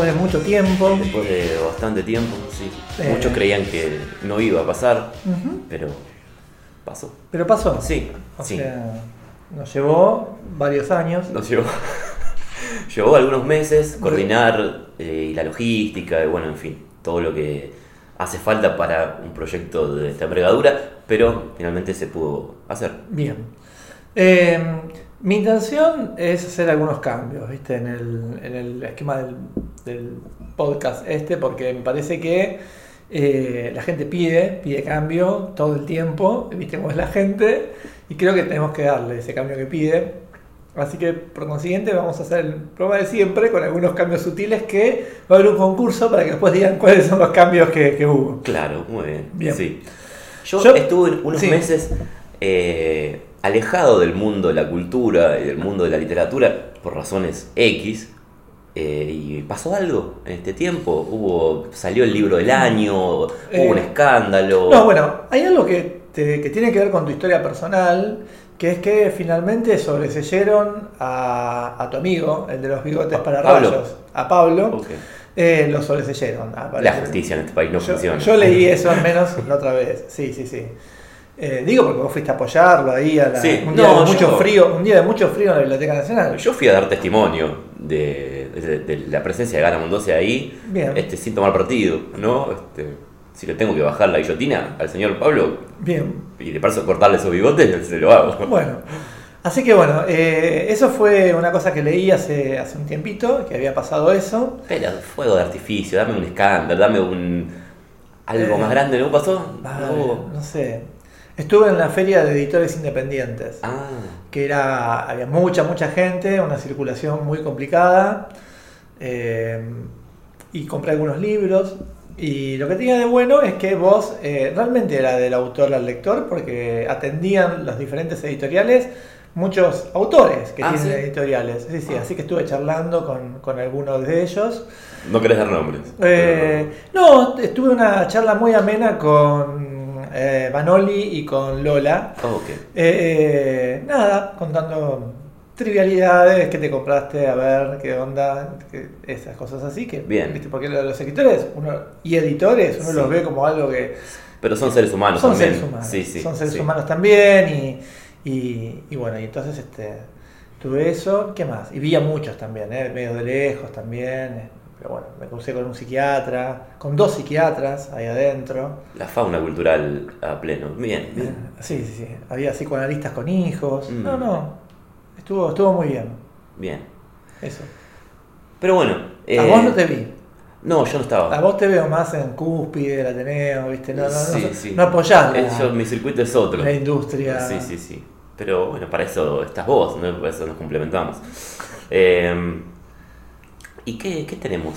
Después de mucho tiempo. después de bastante tiempo, sí. Eh. Muchos creían que no iba a pasar, pero pasó. Pero pasó. Sí, O sí. sea, nos llevó varios años. Nos llevó, llevó algunos meses coordinar eh, y la logística, y bueno, en fin, todo lo que hace falta para un proyecto de esta envergadura, pero finalmente se pudo hacer. Bien. Eh, mi intención es hacer algunos cambios, ¿viste? En el, en el esquema del, del podcast este, porque me parece que eh, la gente pide, pide cambio todo el tiempo, ¿viste cómo es la gente? Y creo que tenemos que darle ese cambio que pide. Así que por consiguiente vamos a hacer el programa de siempre con algunos cambios sutiles que va a haber un concurso para que después digan cuáles son los cambios que, que hubo. Claro, muy bien. Bien. Sí. Yo, Yo- estuve unos sí. meses eh, alejado del mundo de la cultura y del mundo de la literatura por razones X. eh, y pasó algo en este tiempo. Hubo, salió el libro del año, Eh, hubo un escándalo. No, bueno, hay algo que, te- que tiene que ver con tu historia personal, que es que finalmente sobreseyeron a, a tu amigo, el de los bigotes Pa- para Pablo. rayos, a Pablo, Ok. eh, lo sobreseyeron. La justicia en este país no yo, funciona. yo leí eso al menos la otra vez, sí, sí, sí. Eh, digo porque vos fuiste a apoyarlo ahí a la- Sí, un, día no, de mucho yo- frío, un día de mucho frío en la Biblioteca Nacional. Yo fui a dar testimonio de, de- de la presencia de Gana Mendoza ahí, Bien. este, sin tomar partido, ¿no? Este, si le tengo que bajar la guillotina al señor Pablo Bien, y de paso cortarle esos bigotes, se lo hago. Bueno, así que bueno, eh, eso fue una cosa que leí hace, hace un tiempito, que había pasado eso. Pero fuego de artificio, dame un escándalo, dame un algo Eh, más grande, ¿no pasó? Vale, No hubo. no sé. Estuve en la feria de editores independientes, Ah, que era, había mucha, mucha gente, una circulación muy complicada, eh, y compré algunos libros. Y lo que tenía de bueno es que vos eh, realmente era del autor al lector, porque atendían los diferentes editoriales muchos autores que Ah, tienen ¿sí? editoriales. Sí, sí, así que estuve charlando con, con algunos de ellos. no querés dar nombres. Eh, no, estuve una charla muy amena con eh, Manoli y con Lola. Ah, ok. Eh, nada, contando trivialidades que te compraste, a ver qué onda, que- esas cosas así. Que, Bien. ¿viste? Porque los escritores uno, y editores uno Sí. los ve como algo que Pero son seres humanos son también. seres humanos. Sí, sí, son seres humanos también y, y, y bueno, y entonces este, tuve eso. ¿Qué más? Y vi a muchos también, ¿eh? medio de lejos también. Pero bueno, me crucé con un psiquiatra, con dos psiquiatras ahí adentro. La fauna cultural a pleno. Bien, bien. Sí, sí, sí. Había psicoanalistas con hijos. Mm. No, no. Estuvo, estuvo muy bien. Bien. Eso. Pero bueno. A eh, vos no te vi. No, yo no estaba. A vos te veo más en cúspide del Ateneo, ¿viste? No, no, Sí, no, sí. no apoyás la, yo- mi circuito es otro. la industria. Sí, sí, sí. Pero bueno, para eso estás vos, ¿no? para eso nos complementamos. Eh, ¿Y qué, qué tenemos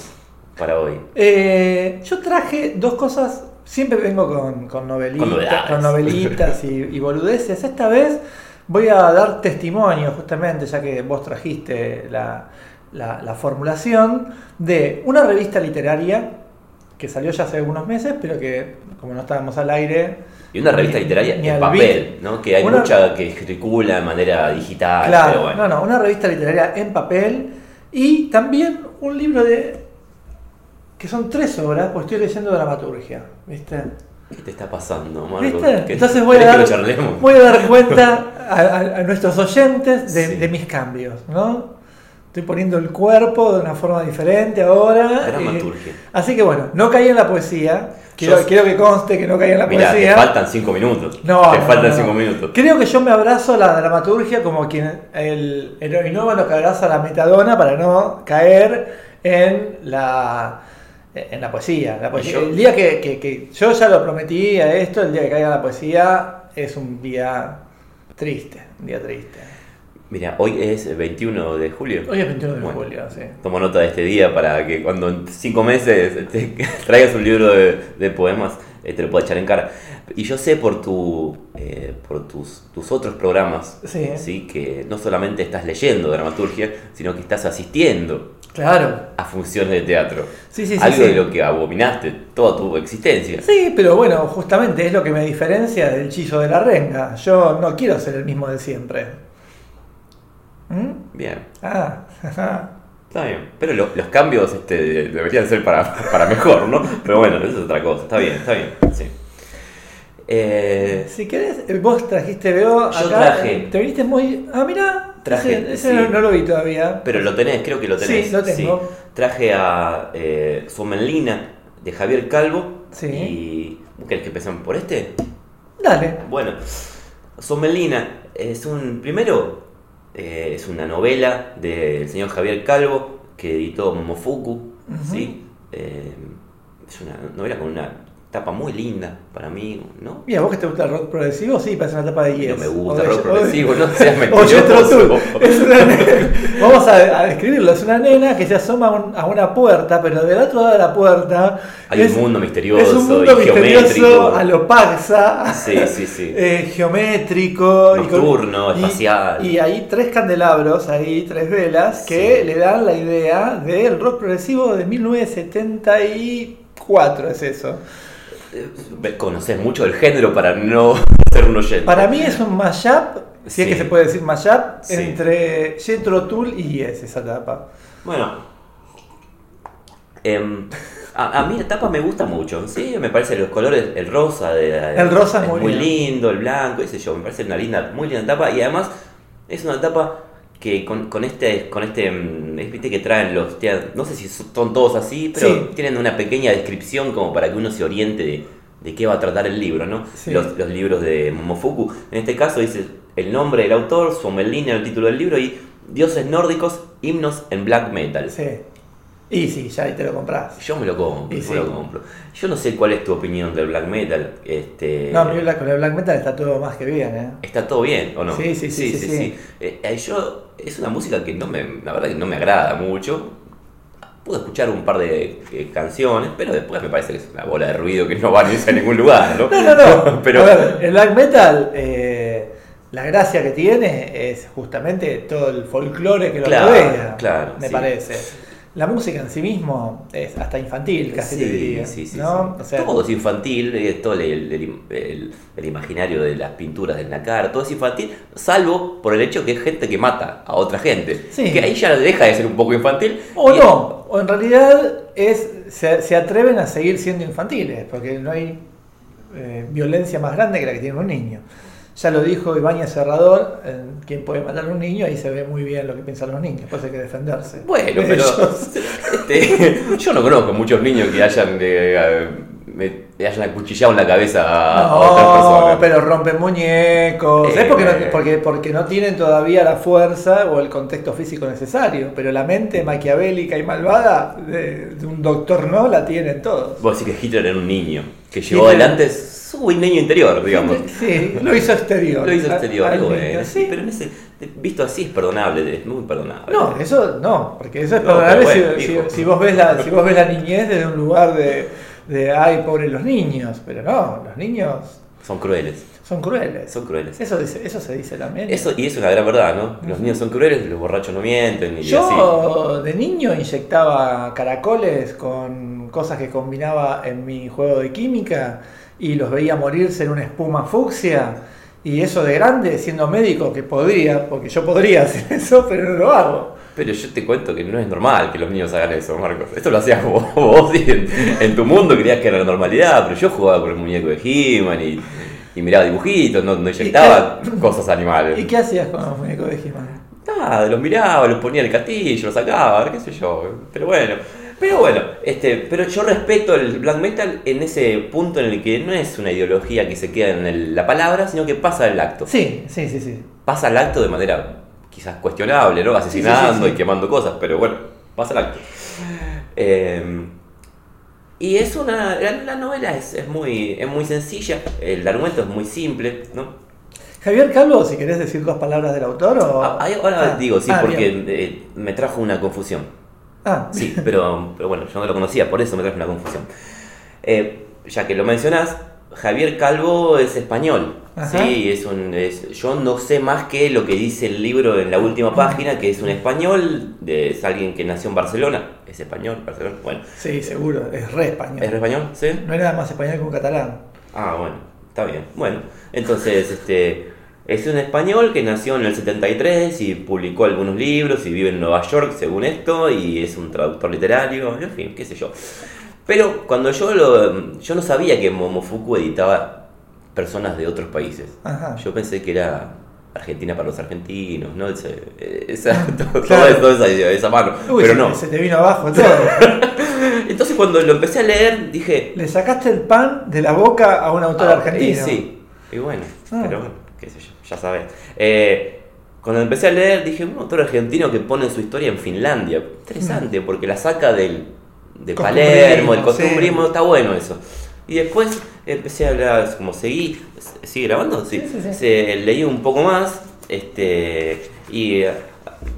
para hoy? Eh, yo traje dos cosas. Siempre vengo con, con novelitas, Con novedades. con novelitas y, y boludeces. Esta vez voy a dar testimonio, justamente, ya que vos trajiste la, la- la formulación, de una revista literaria que salió ya hace algunos meses, pero que, como no estábamos al aire. Y una revista ni- literaria ni en papel, ¿no? Que hay Una- mucha que circula de manera digital, Claro, pero bueno. no, no, una revista literaria en papel y también un libro de. que son tres obras, pues estoy leyendo dramaturgia, ¿viste? ¿Qué te está pasando, Marco? ¿Viste? ¿Qué- Entonces voy a, dar, voy a dar cuenta a, a- a nuestros oyentes de, Sí. de mis cambios, ¿no? Estoy poniendo el cuerpo de una forma diferente ahora. Dramaturgia. eh, así que bueno, no caí en la poesía. Quiero, Yo- quiero que conste que no caí en la Mira, te poesía. faltan cinco minutos. No, te no, faltan no, cinco minutos. Creo que yo me abrazo a la dramaturgia como quien el heroinómano que abraza la metadona para no caer en la en la poesía. La poesía- yo- el día que, que- que- yo ya lo prometí a esto, el día que caiga la poesía es un día triste, un día triste. Mira, hoy es 21 de julio. Hoy es 21 de Bueno. julio, sí. Tomo nota de este día para que cuando en cinco meses te traigas un libro de, de poemas eh, te lo pueda echar en cara. Y yo sé por tu eh, por tus, tus otros programas Sí. que no solamente estás leyendo dramaturgia, sino que estás asistiendo Claro. a funciones de teatro. Sí, sí, sí, Algo de lo que abominaste toda tu existencia. Sí, pero bueno, justamente es lo que me diferencia del chillo de la renga. Yo no quiero ser el mismo de siempre. ¿Mm? Bien. Ah, Está bien. Pero lo- los cambios este, deberían ser para, para mejor, ¿no? Pero bueno, eso es otra cosa. Está bien, está bien. Sí. Eh, Si querés, eh, vos trajiste, veo acá. traje. Te viniste muy. Ah, mira. Traje, Ese, ese sí. no, no lo vi todavía. pero lo tenés, creo que lo tenés. Sí, lo tengo. Traje a eh, Somelina de Javier Calvo. Sí. Y. ¿Querés que empecemos por este? Dale. Bueno, Somelina es un. Primero, eh, es una novela del señor Javier Calvo que editó Momofuku. ¿sí? Eh, es una novela con una tapa muy linda para mí, ¿no? Mira, vos que te gusta el rock progresivo, sí, parece una tapa de Yes. No me gusta el rock progresivo, no seas mentiroso. Jethro Tull. Es una nena- Vamos a, a describirlo. Es una nena que se asoma a, un- a una puerta, pero del otro lado de la puerta. Hay es, un mundo misterioso Es un mundo y misterioso geométrico. a lo Paxa. Sí, sí, sí. eh, geométrico. y con- Nocturno, y- espacial. Y, hay tres candelabros, ahí tres velas, que Sí. le dan la idea del rock progresivo de 1974, es eso. Conoces mucho del género para no ser un oyente. Para mí es un mashup, si es Sí. que se puede decir mashup, Sí. entre Jethro Tull y Yes, esa tapa. Bueno. em, a, a mí la tapa me gusta mucho, sí, me parece los colores, el rosa de El rosa es muy lindo. lindo, el blanco, qué sé yo, me parece una linda, muy linda tapa y además es una tapa que con, con este, con este, mm, viste que traen los, no sé si son todos así, pero Sí. tienen una pequeña descripción como para que uno se oriente de, de qué va a tratar el libro, ¿no? Sí. Los, los libros de Momofuku, en este caso dice el nombre del autor, su línea, el título del libro y dioses nórdicos, himnos en black metal. Sí. Y sí, ya ahí te lo compras. Yo me lo compro, yo sí. lo compro. Yo no sé cuál es tu opinión del black metal. Este, No, con el black metal está todo más que bien, ¿eh? ¿Está todo bien o no? Sí, sí, sí, sí, sí. Eh, eh, yo, es una música que no me, la verdad que no me agrada mucho. Puedo escuchar un par de eh, canciones, pero después me parece que es una bola de ruido que no va a ningún lugar, ¿no? No, no, no. pero, A ver, el black metal, eh, la gracia que tiene es justamente todo el folclore que lo Claro, rodea. claro, Me sí. parece. La música en sí mismo es hasta infantil, casi te Sí, diría. sí, sí, ¿no? O sea, todo es infantil, es todo el, el- el- el imaginario de las pinturas de Nakar, todo es infantil, salvo por el hecho que es gente que mata a otra gente. Que ahí ya deja de ser un poco infantil. O no, o en realidad es se, se atreven a seguir siendo infantiles, porque no hay eh, violencia más grande que la que tiene un niño. Ya lo dijo Ibáñez Serrador, en quien puede matar a un niño, ahí se ve muy bien lo que piensan los niños, pues hay que defenderse. Bueno, pero este, yo no conozco muchos niños que hayan, eh, me- hayan acuchillado en la cabeza a, a otras No, personas. pero rompen muñecos. Eh, es porque no, porque, porque no tienen todavía la fuerza o el contexto físico necesario. Pero la mente maquiavélica y malvada de, de un doctor no la tienen todos. Vos decís que Hitler era un niño, que llevó Hitler- adelante su niño interior, digamos. Sí, lo hizo exterior. Lo hizo exterior, al bueno, niño, sí, pero en ese, visto así es perdonable, es muy perdonable. No, eso no, porque eso es No, perdonable bueno, si- si vos ves la, si vos ves la niñez desde un lugar de, de ay, pobres los niños. Pero no, los niños Son crueles, son crueles. son crueles. Eso, dice, eso se dice también. Eso, y es una gran verdad, ¿no? Los niños son crueles, los borrachos no mienten y así. Yo de niño inyectaba caracoles con cosas que combinaba en mi juego de química y los veía morirse en una espuma fucsia. Y eso de grande, siendo médico, que podría, porque yo podría hacer eso, pero no lo hago. Pero yo te cuento que no es normal que los niños hagan eso, Marcos. Esto lo hacías vos, vos y en, en tu mundo creías que era la normalidad, pero yo jugaba con el muñeco de He-Man y, y miraba dibujitos, no, no inyectaba cosas animales. ¿Y qué hacías con los muñecos de He-Man? Nada, los miraba, los ponía en el castillo, los sacaba, qué sé yo. Pero bueno, pero bueno, este, pero yo respeto el black metal en ese punto en el que no es una ideología que se queda en el- la palabra, sino que pasa al acto. Sí, sí, sí, sí. Pasa al acto de manera quizás cuestionable, ¿no? Asesinando Sí, sí, sí, sí. y quemando cosas, pero bueno, pasa al acto. Eh, y es una. La, la novela es, es muy, es muy sencilla, el argumento es muy simple, ¿no? Javier Calvo, si querés decir dos palabras del autor o... Ah, ahora Ah, digo, sí, ah, porque eh, me trajo una confusión. Ah, Sí, pero, pero bueno, yo no lo conocía, por eso me trajo una confusión. Eh, ya que lo mencionás, Javier Calvo es español. Ajá. Sí, es un, es- yo no sé más que lo que dice el libro en la última página, que es un español, de, es alguien que nació en Barcelona. ¿Es español? Barcelona. Bueno, Sí, seguro, es re español. ¿es re español? ¿Sí? No nada más español que un catalán. Ah, bueno, está bien. Bueno, entonces, este, Es un español que nació en el 73 y publicó algunos libros y vive en Nueva York, según esto, y es un traductor literario, en fin, qué sé yo. Pero cuando yo lo. Yo no sabía que Momofuku editaba personas de otros países. Ajá. Yo pensé que era Argentina para los argentinos, ¿no? Ese- esa, todo, Claro. todo esa, esa mano. Uy, Pero se, no. se te vino abajo todo. Entonces cuando lo empecé a leer dije. Le sacaste el pan de la boca a un autor ah, argentino. Y sí, y bueno, Ah. pero bueno, qué sé yo, ya sabes. Eh, cuando empecé a leer dije, un autor argentino que pone su historia en Finlandia. Interesante, porque la saca del, de. Costumbrismo, Palermo, sí. costumbrismo, está bueno eso. Y después empecé a hablar, como seguí, ¿sigue grabando? Sí. Sí, sí, leí un poco más, este, y eh,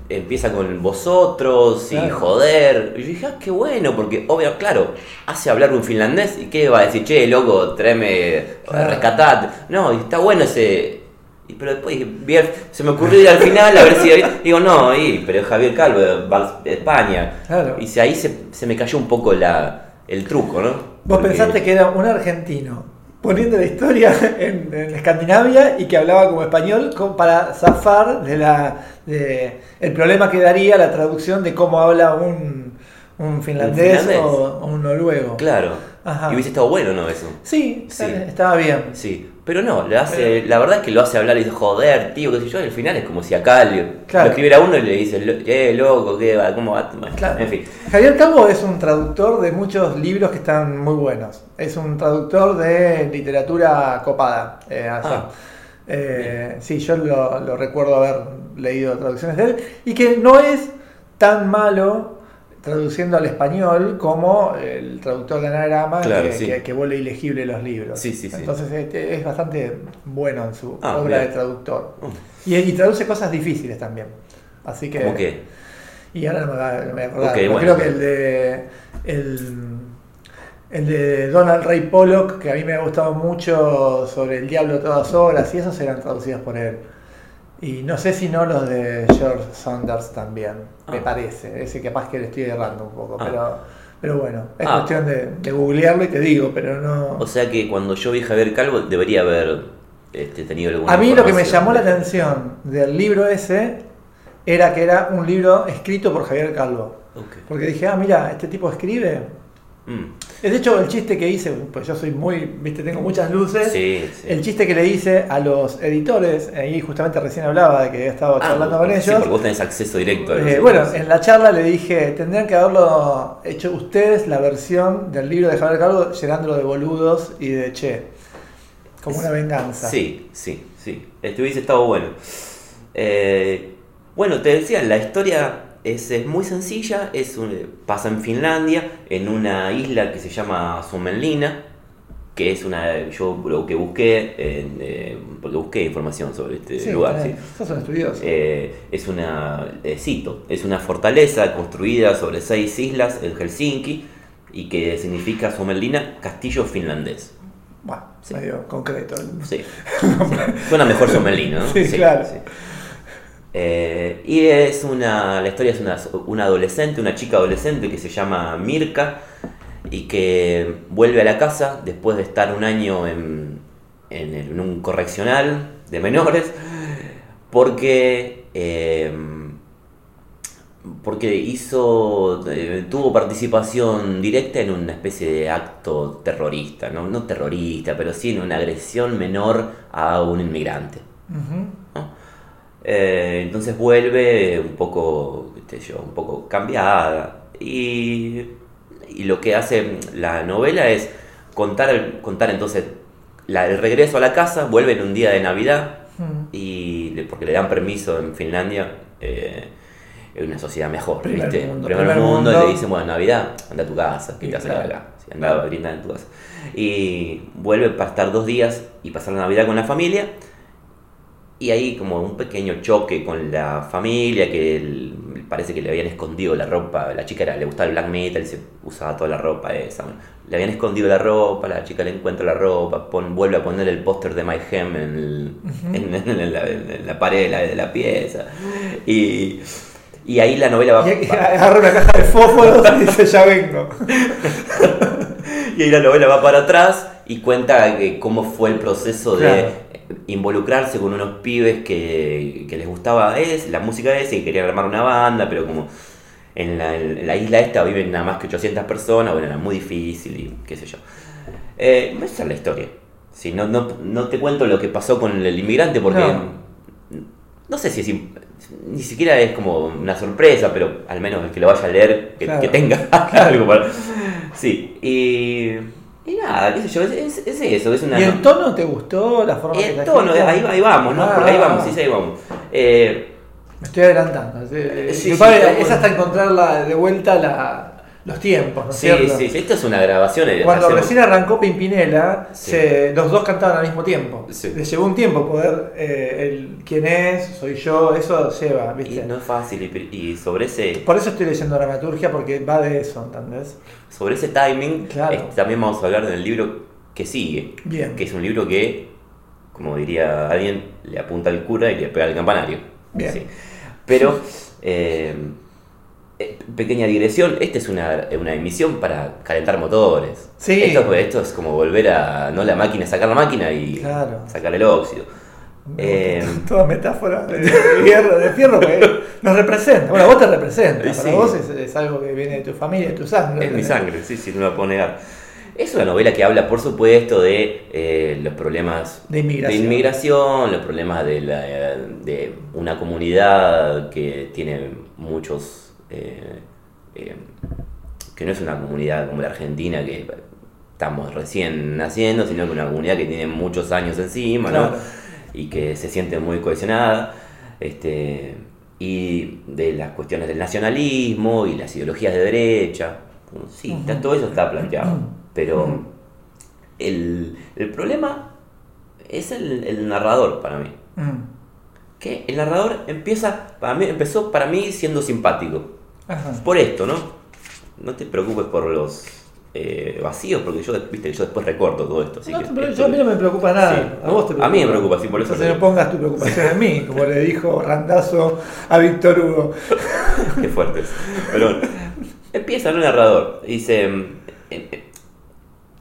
empieza con vosotros y Claro. joder. Y yo dije, ah, qué bueno, porque obvio, claro, hace hablar un finlandés y qué va a decir, che, loco, tráeme, Claro. rescatate. No, y está bueno ese. Y- pero después dije, se me ocurrió ir al final a ver si. Digo, no, y, pero Javier Calvo de Bar- España. Claro. Y se- ahí se, se me cayó un poco la, el truco, ¿no? Vos Porque- pensaste que era un argentino poniendo la historia en, en Escandinavia y que hablaba como español para zafar de la de el problema que daría la traducción de cómo habla un, un finlandés, finlandés. O, o un noruego. Claro. Ajá. Y hubiese estado bueno, ¿no? Eso. Sí, Sí. estaba bien. Sí, pero no, le hace, la verdad es que lo hace hablar y dice, joder, tío, qué sé yo, y al final es como si acá le, Claro. lo escribiera uno y le dice, "Lo- eh, loco, ¿qué va? ¿Cómo va? Claro. En fin. Javier Calvo es un traductor de muchos libros que están muy buenos. Es un traductor de literatura copada. eh. Ah. Eh, sí, yo lo, lo recuerdo haber leído traducciones de él. Y que no es tan malo traduciendo al español como el traductor de anagrama Claro, que, sí. que- que vuelve ilegible los libros. Sí, sí. Entonces este, es bastante bueno en su Ah, obra bien. de traductor. Mm. Y, y traduce cosas difíciles también. Así que. ¿Cómo qué? Y ahora no me, va- no me voy a acordar. Ok, pero bueno. Creo que el de. El, el de Donald Ray Pollock, que a mí me ha gustado mucho sobre el diablo a todas horas, y esos eran traducidos por él. Y no sé si no los de George Saunders también, me Ah. parece. Ese capaz que le estoy errando un poco, Ah. pero, pero bueno, es Ah. cuestión de, de googlearlo y te digo, pero no. O sea que cuando yo vi Javier Calvo debería haber este, tenido alguna A mí lo que me llamó la atención del libro ese era que era un libro escrito por Javier Calvo. Porque dije, ah, mira, este tipo escribe. Mm. Es de hecho el chiste que hice, pues yo soy muy, viste, tengo muchas luces. Sí, sí. El chiste que le hice a los editores, ahí justamente recién hablaba de que había estado Ah, charlando con sí, ellos. porque vos tenés acceso directo a los Eh, bueno, en la charla le dije, tendrían que haberlo hecho ustedes la versión del libro de Javier Calvo llenándolo de boludos y de che. Como una venganza. Sí, sí, sí. Este hubiese estado bueno. Eh, bueno, te decía, la historia es, es muy sencilla. Es un- pasa en Finlandia, en una isla que se llama Suomenlinna, que es una. Yo lo que busqué, en, eh, porque busqué información sobre este Sí, lugar. tenés- sí. estudioso. Eh, es una, eh, cito, es una fortaleza construida sobre seis islas en Helsinki y que significa Suomenlinna, castillo finlandés. Bueno, sí. medio concreto. Sí. Suena mejor Somelino, ¿no? Sí, claro. Eh, y es una. La historia es una, una adolescente, una chica adolescente que se llama Mirka y que vuelve a la casa después de estar un año en, en, el- en un correccional de menores porque. eh, porque hizo, eh, tuvo participación directa en una especie de acto terrorista, ¿no? no terrorista, pero sí en una agresión menor a un inmigrante. Eh, entonces vuelve un poco, qué sé yo, un poco cambiada. Y, y lo que hace la novela es contar, contar entonces la- el regreso a la casa, vuelve en un día de Navidad, Mm. y porque le dan permiso en Finlandia, eh, una sociedad mejor, Primer ¿viste? mundo, Primer, primer mundo, mundo. le dicen, bueno, Navidad, anda a tu casa, ¿qué te claro. acá? Sí, anda a brindar en tu casa. Y vuelve para estar dos días y pasar la Navidad con la familia. Y ahí como un pequeño choque con la familia, que parece que le habían escondido la ropa, la chica era, le gustaba el black metal y se usaba toda la ropa esa. bueno, le habían escondido la ropa, la chica le encuentra la ropa, pon- vuelve a poner el póster de My Hem en, el- en- en la, en la pared de la, de la pieza. Y, y ahí la novela va... Y va- agarra una caja de fósforos y dice, ya vengo. Y ahí la novela va para atrás y cuenta que cómo fue el proceso de. Involucrarse con unos pibes que, que les gustaba es, la música esa y querían armar una banda, pero como en la, en la isla esta viven nada más que 800 personas, bueno, era muy difícil y qué sé yo. Eh, esa es la historia. Sí, no, no, no te cuento lo que pasó con el inmigrante porque no, No. sé si es ni siquiera es como una sorpresa, pero al menos el que lo vaya a leer, que, Claro. que tenga algo para... Sí, y, y nada, qué sé yo, es, es- es eso, es una... ¿Y el tono te gustó? ¿La forma que el está tono, ahí, ahí vamos, ¿no? Porque ahí vamos, sí, ahí vamos. Eh, Me estoy adelantando. Sí, Eh, sí, sí, es hasta encontrar la- de vuelta la- los tiempos, ¿no es sí, cierto? sí, sí, esto es una grabación. eh, Cuando hacemos- recién arrancó Pimpinela, Sí. se- los dos cantaban al mismo tiempo. Sí. Les llevó un tiempo poder, eh, el quién es, soy yo, eso lleva, Y ¿viste? no es fácil, y, y sobre ese Por eso estoy leyendo dramaturgia, porque va de eso, ¿entendés? sobre ese timing Claro. también vamos a hablar del libro que sigue. Bien. Que es un libro que, como diría alguien, le apunta al cura y le pega al campanario. Bien. Sí. Pero, eh, pequeña digresión, esta es una, una emisión para calentar motores. Sí. Esto, esto es como volver a no la máquina, sacar la máquina y Claro. sacar el óxido. Eh, Toda metáfora de, de fierro, de fierro que nos representa. Bueno, vos te representa. Para vos es, es algo que viene de tu familia, de tu sangre. Es mi sangre, sí, sí, no lo puedo negar. Es una novela que habla, por supuesto, de eh, los problemas De inmigración. inmigración, los problemas de, la, de una comunidad que tiene muchos... eh, eh, que no es una comunidad como la Argentina, que estamos recién naciendo, sino que una comunidad que tiene muchos años encima, ¿no? Y que se siente muy cohesionada. Este, y de las cuestiones del nacionalismo y las ideologías de derecha. Sí, está- todo eso está planteado. Pero el, el problema es el, el narrador para mí. Mm. Que el narrador empieza, para mí, empezó para mí siendo simpático. Ajá. Por esto, ¿no? No te preocupes por los eh, vacíos, porque yo, viste, yo después recorto todo esto. Así No, que pero esto- yo a mí no me preocupa nada. Sí, a vos te a mí me preocupa, sí, por eso Entonces no pongas tu preocupación en mí, como le dijo Randazo a Víctor Hugo. Qué fuertes. Pero empieza el narrador. Dice. mm, eh, eh,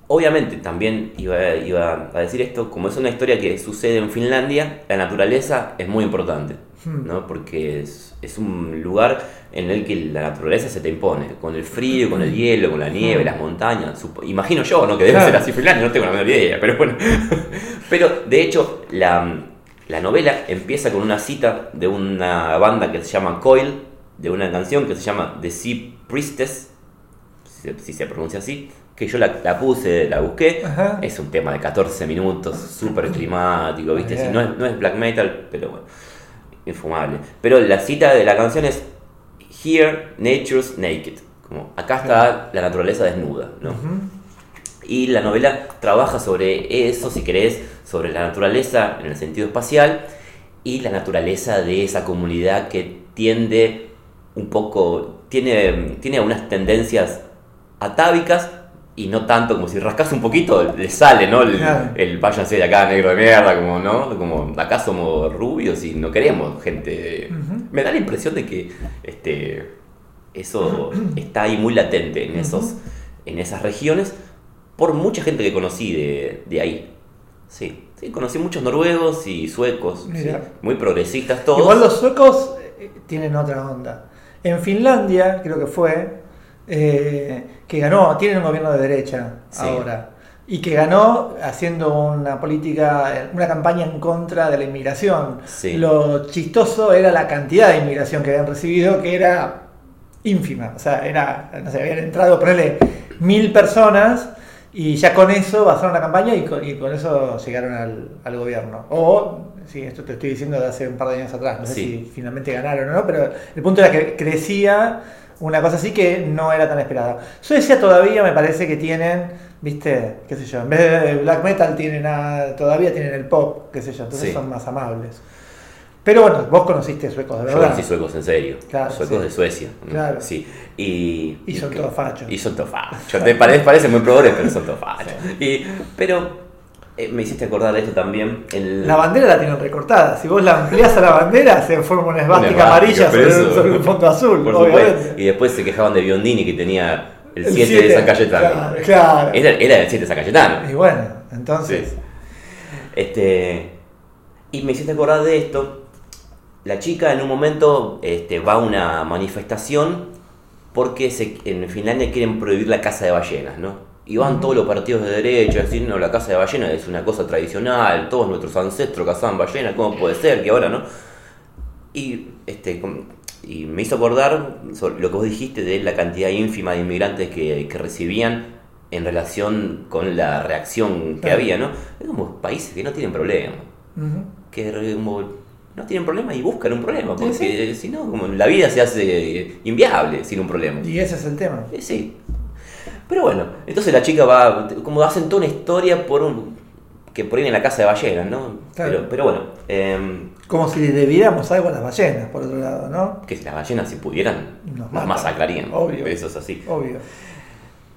Obviamente, también iba, iba a decir esto, como es una historia que sucede en Finlandia, la naturaleza es muy importante. ¿No? Porque es, es un lugar en el que la naturaleza se te impone, con el frío, con el hielo, con la nieve, Hmm. las montañas. supo- Imagino yo, ¿no? Que debe Claro. ser así Finlandia, no tengo la menor idea, pero bueno. Pero, de hecho, la, la novela empieza con una cita de una banda que se llama Coil, de una canción que se llama The Sea Priestess, si se, si se pronuncia así, que yo la, la puse, la busqué. Ajá. Es un tema de 14 minutos, súper climático, ¿viste? No, es, no es black metal, pero bueno, infumable. Pero la cita de la canción es Here Nature's Naked. Como acá está la naturaleza desnuda, ¿no? Ujú. Y la novela trabaja sobre eso, si querés, sobre la naturaleza en el sentido espacial y la naturaleza de esa comunidad que tiende un poco, tiene, tiene unas tendencias atávicas y no tanto como si rascas un poquito, le sale, ¿no? El, Claro. el váyanse de acá, negro de mierda, como, ¿no? Como acá somos rubios y no queremos gente. Me da la impresión de que este, eso está ahí muy latente en, esos, en esas regiones por mucha gente que conocí de, de ahí. Sí, sí, conocí muchos noruegos y suecos, sí, muy progresistas todos. Igual los suecos eh, tienen otra onda. En Finlandia, creo que fue, eh, que ganó, tienen un gobierno de derecha Sí. ahora, y que ganó haciendo una política, una campaña en contra de la inmigración. Sí. Lo chistoso era la cantidad de inmigración que habían recibido, que era ínfima. O sea, era, no sé, habían entrado, ponerle mil personas. Y ya con eso basaron la campaña y con, y con eso llegaron al, al gobierno. O, sí, esto te estoy diciendo de hace un par de años atrás, no sé Sí. si finalmente ganaron o no, pero el punto era que crecía una cosa así que no era tan esperada. Suecia todavía me parece que tienen, viste, qué sé yo, en vez de black metal tienen a- todavía tienen el pop, qué sé yo, entonces Sí. son más amables. Pero bueno, vos conociste suecos, de Yo verdad. conocí suecos en serio, Claro, suecos sí. de Suecia. Claro. Sí. Y, Y son todos fachos. Y son todos fachos. Parece, parecen muy progres, pero son todos fachos. Y, pero eh, me hiciste acordar de esto también. El, La bandera la tienen recortada. Si vos la ampliás a la bandera, se forma una esvástica amarilla sobre, sobre un fondo azul. Por obviamente. supuesto. Y después se quejaban de Biondini que tenía el El 7 de San Cayetano. claro, claro. Era, era el 7 de San Cayetano. Y bueno, entonces. Sí. Este, Y me hiciste acordar de esto. La chica en un momento este, va a una manifestación porque se, en Finlandia quieren prohibir la caza de ballenas, ¿no? Y van todos los partidos de derecha, decir, no, la caza de ballenas es una cosa tradicional, todos nuestros ancestros cazaban ballenas, ¿cómo puede ser que ahora no? Y, este, y me hizo acordar lo que vos dijiste de la cantidad ínfima de inmigrantes que, que recibían en relación con la reacción que Claro. había, ¿no? Es como países que no tienen problema, Ujú. que re- como no tienen problema y buscan un problema, Sí, porque si no, como la vida se hace inviable sin un problema. Y ese es el tema. Sí. Pero bueno, entonces la chica va, como hacen toda una historia por un que prohíben la casa de ballenas, ¿no? Claro. Pero, pero bueno, em, Como si le debiéramos algo a las ballenas, por otro lado, ¿no? que si las ballenas si pudieran, Nos nos, masacrarían. Obvio. Eso es así. Obvio.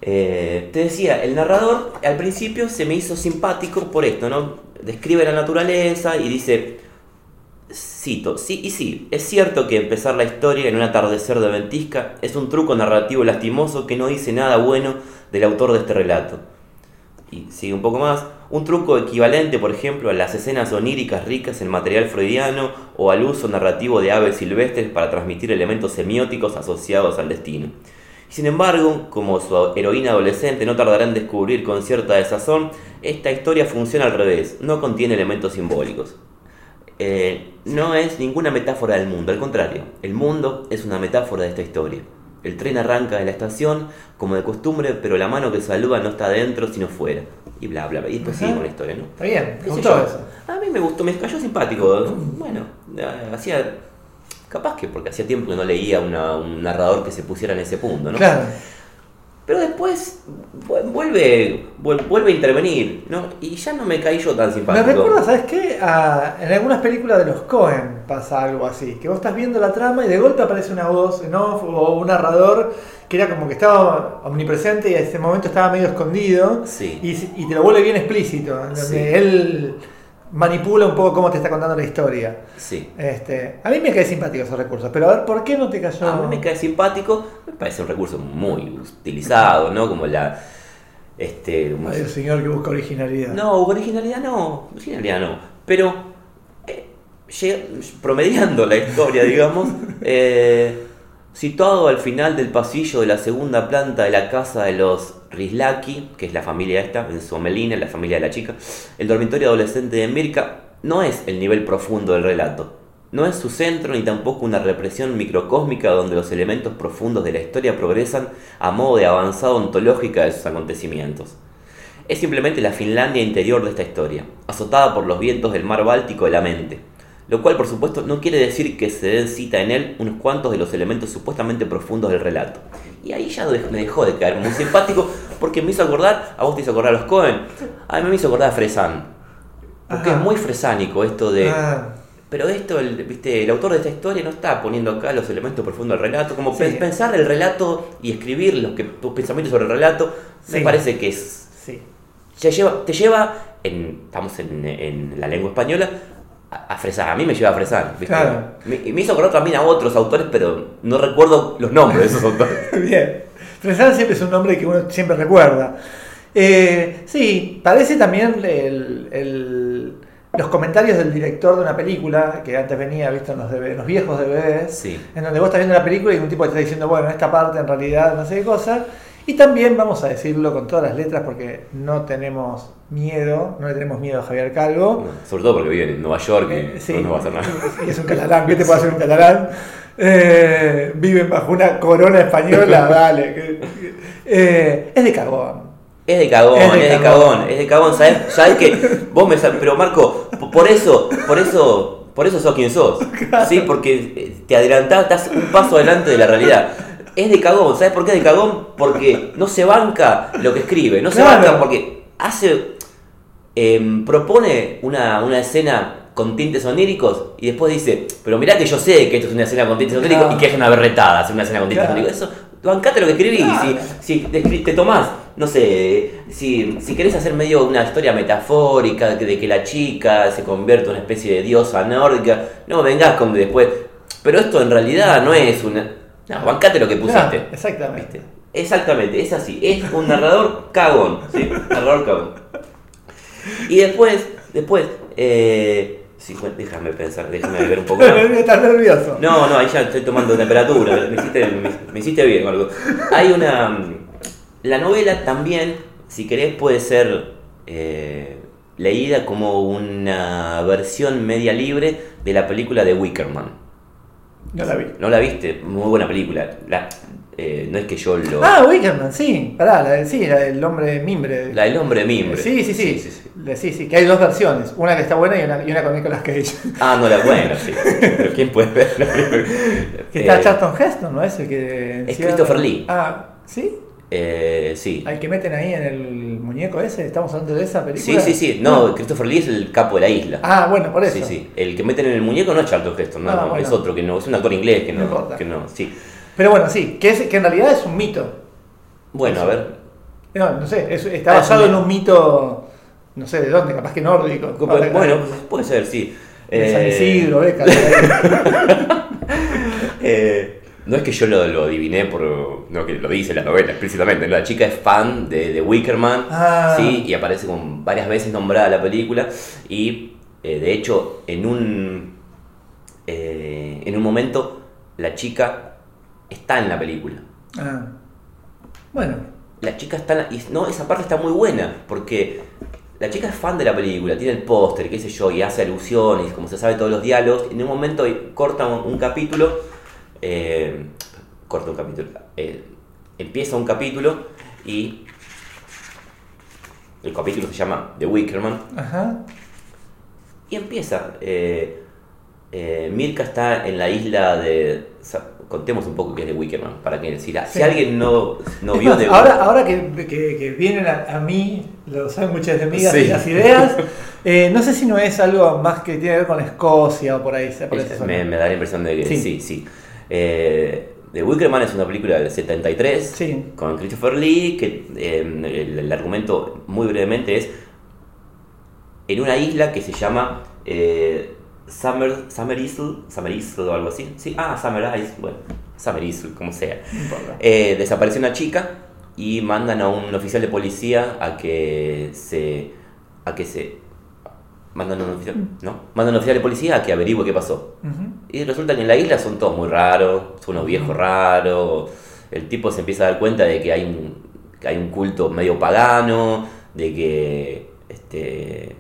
Eh, te decía, el narrador al principio se me hizo simpático por esto, ¿no? Describe la naturaleza y dice, cito, sí y sí, es cierto que empezar la historia en un atardecer de ventisca es un truco narrativo lastimoso que no dice nada bueno del autor de este relato. Y sigue un poco más, un truco equivalente, por ejemplo, a las escenas oníricas ricas en material freudiano o al uso narrativo de aves silvestres para transmitir elementos semióticos asociados al destino. Sin embargo, como su heroína adolescente no tardará en descubrir con cierta desazón, esta historia funciona al revés, no contiene elementos simbólicos. Eh, no es ninguna metáfora del mundo, al contrario, el mundo es una metáfora de esta historia. El tren arranca de la estación, como de costumbre, pero la mano que saluda no está dentro, sino fuera. Y bla, bla, bla. Y después Ajá. sigue con la historia, ¿no? Está bien, me ¿Qué sé gustó eso. A mí me gustó, me cayó simpático. Bueno, eh, hacía. Capaz que porque hacía tiempo que no leía una- un narrador que se pusiera en ese punto, ¿no? Claro. Pero después vu- vuelve, vuel- vuelve a intervenir, ¿no? Y ya no me caí yo tan Me simpático. recuerda, ¿sabes qué? A- en algunas películas de los Cohen pasa algo así, que vos estás viendo la trama y de golpe aparece una voz en off o un narrador que era como que estaba omnipresente y en ese momento estaba medio escondido Sí. y, y te lo vuelve bien explícito, Sí. él manipula un poco cómo te está contando la historia. Sí. Este, a mí me cae simpático esos recursos, pero a ver, ¿por qué no te cayó? A mí me cae simpático, me parece un recurso muy utilizado, ¿no? Como la. Este. como- el señor que busca originalidad. No, originalidad no, originalidad no. Pero, eh, promediando la historia, digamos, eh, situado al final del pasillo de la segunda planta de la casa de los Rislaki, que es la familia esta, en Somelina, la familia de la chica, el dormitorio adolescente de Mirka no es el nivel profundo del relato. No es su centro ni tampoco una represión microcósmica donde los elementos profundos de la historia progresan a modo de avanzada ontológica de sus acontecimientos. Es simplemente la Finlandia interior de esta historia, azotada por los vientos del mar Báltico de la mente. Lo cual, por supuesto, no quiere decir que se den cita en él unos cuantos de los elementos supuestamente profundos del relato. Y ahí ya me dejó de caer muy simpático porque me hizo acordar, a vos te hizo acordar a los Cohen, a mí me hizo acordar a Fresan. Porque Ajá. es muy fresánico esto de... Ah, Pero esto, el, ¿viste? el autor de esta historia no está poniendo acá los elementos profundos del relato, como Sí. pensar el relato y escribir los que, tus pensamientos sobre el relato, me parece que es sí. te lleva, te lleva en, estamos en, en la lengua española, a, fresar. A mí me lleva a fresar. ¿viste? Claro. Me, me hizo acordar también a otros autores, pero no recuerdo los nombres de esos autores. Bien. Fresán siempre es un nombre que uno siempre recuerda. Eh, sí, parece también el- el- los comentarios del director de una película que antes venía visto en los, DV en los viejos DVDs, Sí. en donde vos estás viendo la película y un tipo te está diciendo, bueno, en esta parte en realidad no sé qué cosa. Y también vamos a decirlo con todas las letras porque no tenemos miedo, no le tenemos miedo a Javier Calvo. Sobre todo porque vive en Nueva York y Eh, sí. no nos va a hacer nada. Y es un catalán, ¿qué te puede hacer un catalán? Eh, viven bajo una corona española, dale. eh, es de cagón. Es de cagón, Es es de cagón. es de cagón. ¿Sabes, ¿Sabes que Vos me sab- Pero Marco, por eso, por eso, por eso sos quien sos. Sí, porque te adelantás, estás un paso adelante de la realidad. Es de cagón, ¿sabes por qué es de cagón? Porque no se banca lo que escribe, no se banca porque hace. em, propone una, una escena con tintes oníricos y después dice, pero mirá que yo sé que esto es una escena con tintes oníricos Claro. y que es una berretada hacer una escena con tintes Claro. oníricos. Eso, bancate lo que escribís. Claro. Si, si te tomás, no sé, si, si querés hacer medio una historia metafórica de que, de que la chica se convierte en una especie de diosa nórdica, no vengas con después. Pero esto en realidad no es una. No, bancate lo que pusiste. Exactamente. ¿Viste? Exactamente, es así. Es un narrador cagón. ¿sí? Narrador cagón. Y después, después, eh, Sí, déjame pensar, déjame ver un poco. Estás nervioso. No, no, ahí ya estoy tomando temperatura. Me hiciste, me, me hiciste bien algo. Hay una. La novela también, si querés, puede ser eh, leída como una versión media libre de la película de Wickerman. No la vi. ¿No la viste? Muy buena película. La- eh, no es que yo lo. Ah, Wickerman, sí. Pará, la, de- sí, la del hombre mimbre. La del hombre mimbre. Sí, sí, sí. sí, sí. La- sí, sí, que hay dos versiones. Una que está buena y una, y una con Nicolas Cage. Ah, no, la buena, sí. Pero ¿quién puede ver? que está Eh, Charlton Heston, ¿no? Es el que. Es Christopher Lee. Ah, ¿sí? Eh, sí. Al que meten ahí en el muñeco ese. ¿Estamos hablando de esa Sí, película? sí, sí. No, Christopher Lee es el capo de la isla. Ah, bueno, por eso. Sí, sí. El que meten en el muñeco no es Charlton Heston, no, Ah, no, bueno. es otro que no, es un actor inglés que No que no, sí. Pero bueno, sí, que, es, que en realidad es un mito. Bueno, a ver. No, no sé, es- está Ah, es basado un en un mito, no sé de dónde, capaz que nórdico. Bueno, puede ser, sí. de San Eh, Isidro, Beca, eh, no es que yo lo, lo adiviné por. No, que lo dice la novela explícitamente. La chica es fan de, de Wickerman. Ah. Sí, y aparece con varias veces nombrada la película. Y eh, de hecho, en un. eh, en un momento, la chica está en la película. Ah. Bueno, La chica está. en la- y no, esa parte está muy buena. Porque la chica es fan de la película, tiene el póster, qué sé yo, y hace alusiones, como se sabe todos los diálogos. En un momento corta un, un capítulo. Eh, corta un capítulo. eh, empieza un capítulo y. El capítulo se llama The Wickerman. ajá. Y empieza. eh, eh, Mirka está en la isla de. Contemos un poco qué es de Wickerman, para que si, la- si alguien no, no vio más, de ahora, ahora que, que- que vienen a, a mí los sándwiches de migas Sí. y las ideas, eh, no sé si no es algo más que tiene que ver con Escocia o por ahí. se- Por Es- me, me da la impresión de que Sí. sí, sí. Eh, The Wickerman es una película del 73 Sí. con Christopher Lee, que eh, el, el argumento muy brevemente es en una isla que se llama eh, Summer, Summer Isle, Summer Isle o algo así. Sí, ah, Summer Isle, bueno, Summer Isle, como sea. Eh, desaparece una chica y mandan a un oficial de policía a que se. a que se. Mandan a un oficial. ¿No? Mandan a un oficial de policía a que averigüe qué pasó. Y resulta que en la isla son todos muy raros, son unos viejos raros. El tipo se empieza a dar cuenta de que hay un, que hay un culto medio pagano, de que este,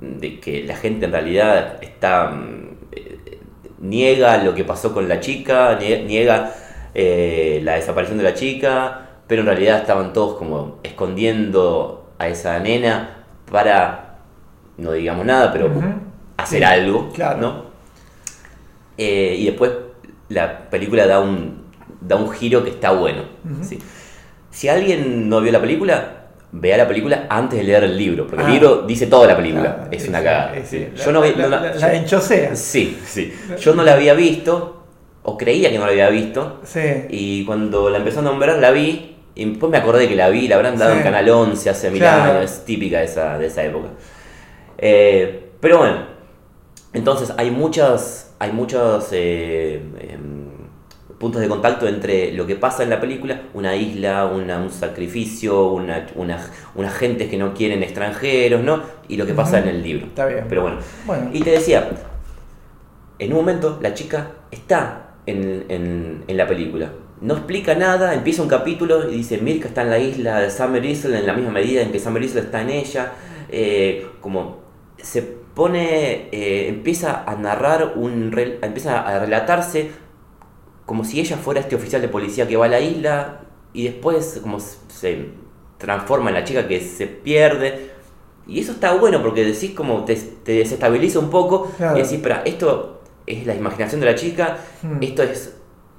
de que la gente en realidad está mm, eh, niega lo que pasó con la chica, nie- niega eh, la desaparición de la chica, pero en realidad estaban todos como escondiendo a esa nena para no digamos nada, pero hacer Sí, algo, claro. ¿no? Eh, y después la película da un, da un giro que está bueno. Si alguien no vio la película, vea la película antes de leer el libro, porque Ah. el libro dice toda la película. Claro, es una cagada. sí, sí. la- Yo no vi- la, no la- la- yo- la enchosea. Sí, sí. Yo no la había visto, o creía que no la había visto, Sí. y cuando la empezó a nombrar la vi, y después me acordé que la vi, la habrán dado Sí. en Canal 11 hace mil Claro. años, es típica de esa, de esa época. Eh, pero bueno, entonces hay muchas, hay muchos eh, em, puntos de contacto entre lo que pasa en la película, una isla, una- un sacrificio, una, una, unas gentes que no quieren extranjeros, ¿no? Y lo que pasa en el libro. Está bien. Pero bueno, Bueno. y te decía, en un momento la chica está en, en- en la película. No explica nada, empieza un capítulo y dice, Mirka está en la isla de Summer Isle en la misma medida en que Summer Isle está en ella. Eh, como se pone, eh, empieza a narrar, un, empieza a relatarse como si ella fuera este oficial de policía que va a la isla y después como se transforma en la chica que se pierde. Y eso está bueno porque decís como te, te desestabiliza un poco Claro. y decís, espera, esto es la imaginación de la chica, Hmm. esto es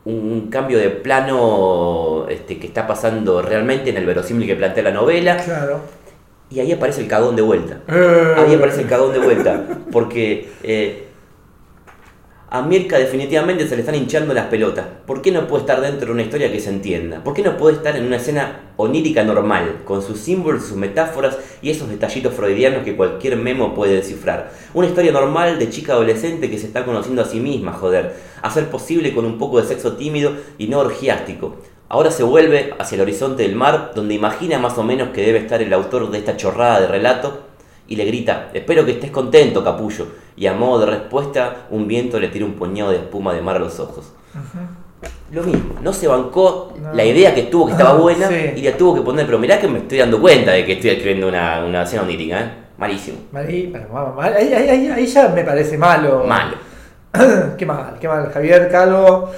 un cambio de plano este, que está pasando realmente en el verosímil que plantea la novela. Claro. Y ahí aparece el cagón de vuelta. Eh, Ahí aparece el cagón de vuelta. Porque eh, a Mirka definitivamente se le están hinchando las pelotas. ¿Por qué no puede estar dentro de una historia que se entienda? ¿Por qué no puede estar en una escena onírica normal, con sus símbolos, sus metáforas y esos detallitos freudianos que cualquier memo puede descifrar? Una historia normal de chica adolescente que se está conociendo a sí misma, joder. Hacer posible con un poco de sexo tímido y no orgiástico. Ahora se vuelve hacia el horizonte del mar, donde imagina más o menos que debe estar el autor de esta chorrada de relato, y le grita, espero que estés contento, capullo. y a modo de respuesta un viento le tira un puñado de espuma de mar a los ojos. Lo mismo, no se bancó No. la idea que tuvo que estaba Ah, buena sí. y la tuvo que poner, pero mirá que me estoy dando cuenta de que estoy escribiendo una, una escena onírica, ¿eh? Malísimo. Ahí, mal. Ahí, ahí- ahí- ahí ya me parece malo. Malo. qué mal, qué mal. Javier Calvo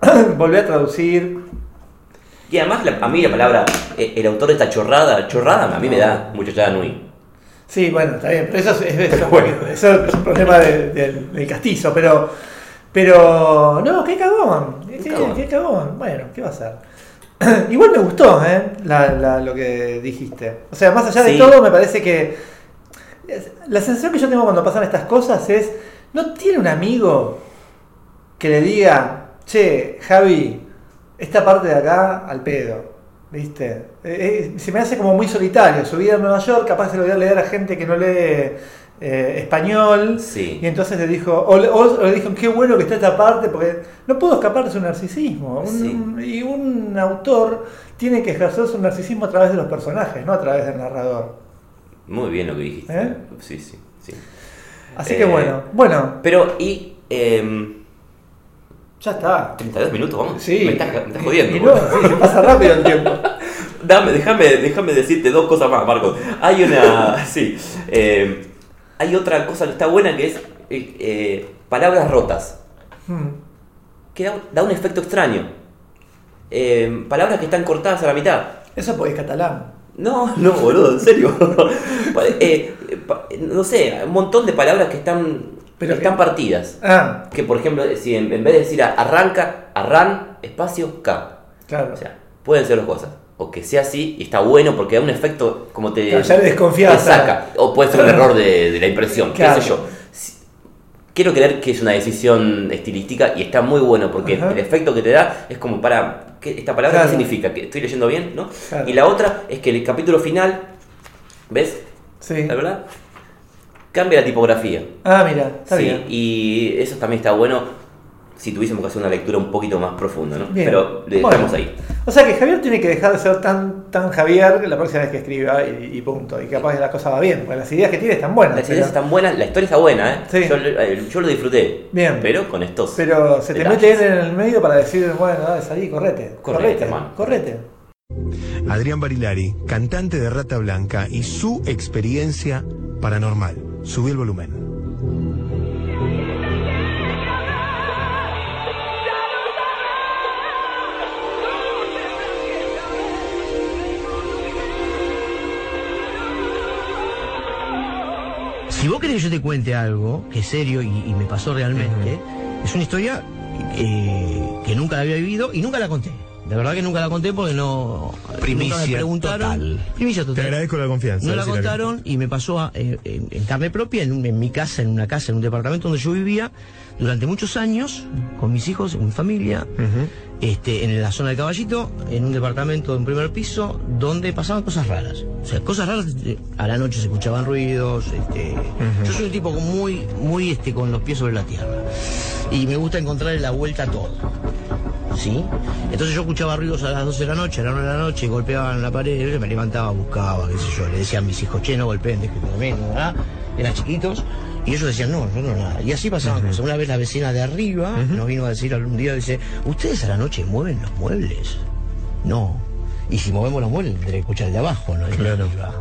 volvió a traducir. Y además la- a mí la palabra, eh, el autor de esta chorrada, chorrada a mí me da mucho ya nui. Sí, bueno, está bien, pero eso es, es- eso, bueno. eso es un problema de- del- del castizo, pero. Pero. No, qué cagón. Qué, cagón. qué cagón. Bueno, ¿qué va a ser? Igual me gustó, ¿eh? La- la- lo que dijiste. O sea, más allá de Sí. todo, me parece que. La sensación que yo tengo cuando pasan estas cosas es. ¿No tiene un amigo que le diga, che, Javi, esta parte de acá al pedo? ¿Viste? Eh, eh, se me hace como muy solitario. Su vida en Nueva York, capaz se lo voy a leer a gente que no lee eh, español. Sí. Y entonces le dijo, o, le- o le dijo, qué bueno que está esta parte, porque no puedo escapar de su narcisismo. Un- Y un autor tiene que ejercer su narcisismo a través de los personajes, no a través del narrador. Muy bien lo que dijiste. ¿Eh? Sí, sí, sí. Así que bueno, bueno, Pero, y... ya está. 32 minutos, vamos. Sí. Me estás, me estás jodiendo. Y no, sí, se pasa rápido el tiempo. Dame, déjame, déjame decirte dos cosas más, Marcos. Hay una. sí. eh, hay otra cosa que está buena que es eh, eh, palabras rotas. Hmm. Que da, da un efecto extraño. Eh, palabras que están cortadas a la mitad. Eso porque es catalán. No, no, boludo, en serio. Eh, no sé, un montón de palabras que están, Pero están que- partidas. Ah, Que por ejemplo, si en, en vez de decir arranca, arran, espacio, K. claro. O sea, pueden ser dos cosas. O que sea así y está bueno porque da un efecto como te, Claro, ya te saca. O puede ser un error de, de la impresión, Claro. qué sé yo. Quiero creer que es una decisión estilística y está muy bueno porque Ajá. el efecto que te da es como para. ¿qué, ¿Esta palabra Claro. qué significa? ¿Que estoy leyendo bien? ¿no? Claro. Y la otra es que el capítulo final, ¿ves? Sí. ¿La verdad? Cambia la tipografía. Ah, mira, está sí, bien. y eso también está bueno si tuviésemos que hacer una lectura un poquito más profunda, ¿no? Bien. Pero le Bueno. dejamos ahí. O sea que Javier tiene que dejar de ser tan, tan Javier la próxima vez que escriba y, y punto. Y capaz que la cosa va bien, porque las ideas que tiene están buenas. Las pero- ideas están buenas, la historia está buena, ¿eh? Sí. Yo, lo- eh, yo lo disfruté. Bien. Pero con estos. Pero se te detalles. mete en el medio para decir, bueno, dale, salí, correte. Correte, Correte, hermano. correte. Adrián Barilari, cantante de Rata Blanca y su experiencia paranormal. Subí el volumen. Si vos querés que yo te cuente algo que es serio y, y me pasó realmente, es una historia eh, que nunca la había vivido y nunca la conté. De verdad que nunca la conté porque no. Primicia nunca me preguntaron. total. Primicia total. Te agradezco la confianza. No la contaron y me pasó a- eh, en, en carne propia, en, en mi casa, en una casa, en un departamento donde yo vivía durante muchos años, con mis hijos, con mi familia, este, en la zona del caballito, en un departamento de un primer piso, donde pasaban cosas raras. O sea, cosas raras, eh, a la noche se escuchaban ruidos, este, yo soy un tipo muy, muy este, con los pies sobre la tierra. Y me gusta encontrarle la vuelta a todo. ¿Sí? Entonces yo escuchaba ruidos a las 12 de la noche, a las 9 de la noche, golpeaban la pared, yo me levantaba, buscaba, qué sé yo, le decía a mis hijos, che, no golpeen, déjenme ¿verdad? Eran chiquitos, y ellos decían, no, yo no, nada. Y así pasaban cosas. Una vez la vecina de arriba nos vino a decir algún día, dice, ¿ustedes a la noche mueven los muebles? No. Y si movemos los muebles, tendré que escuchar el de abajo, ¿no? El de Claro. arriba.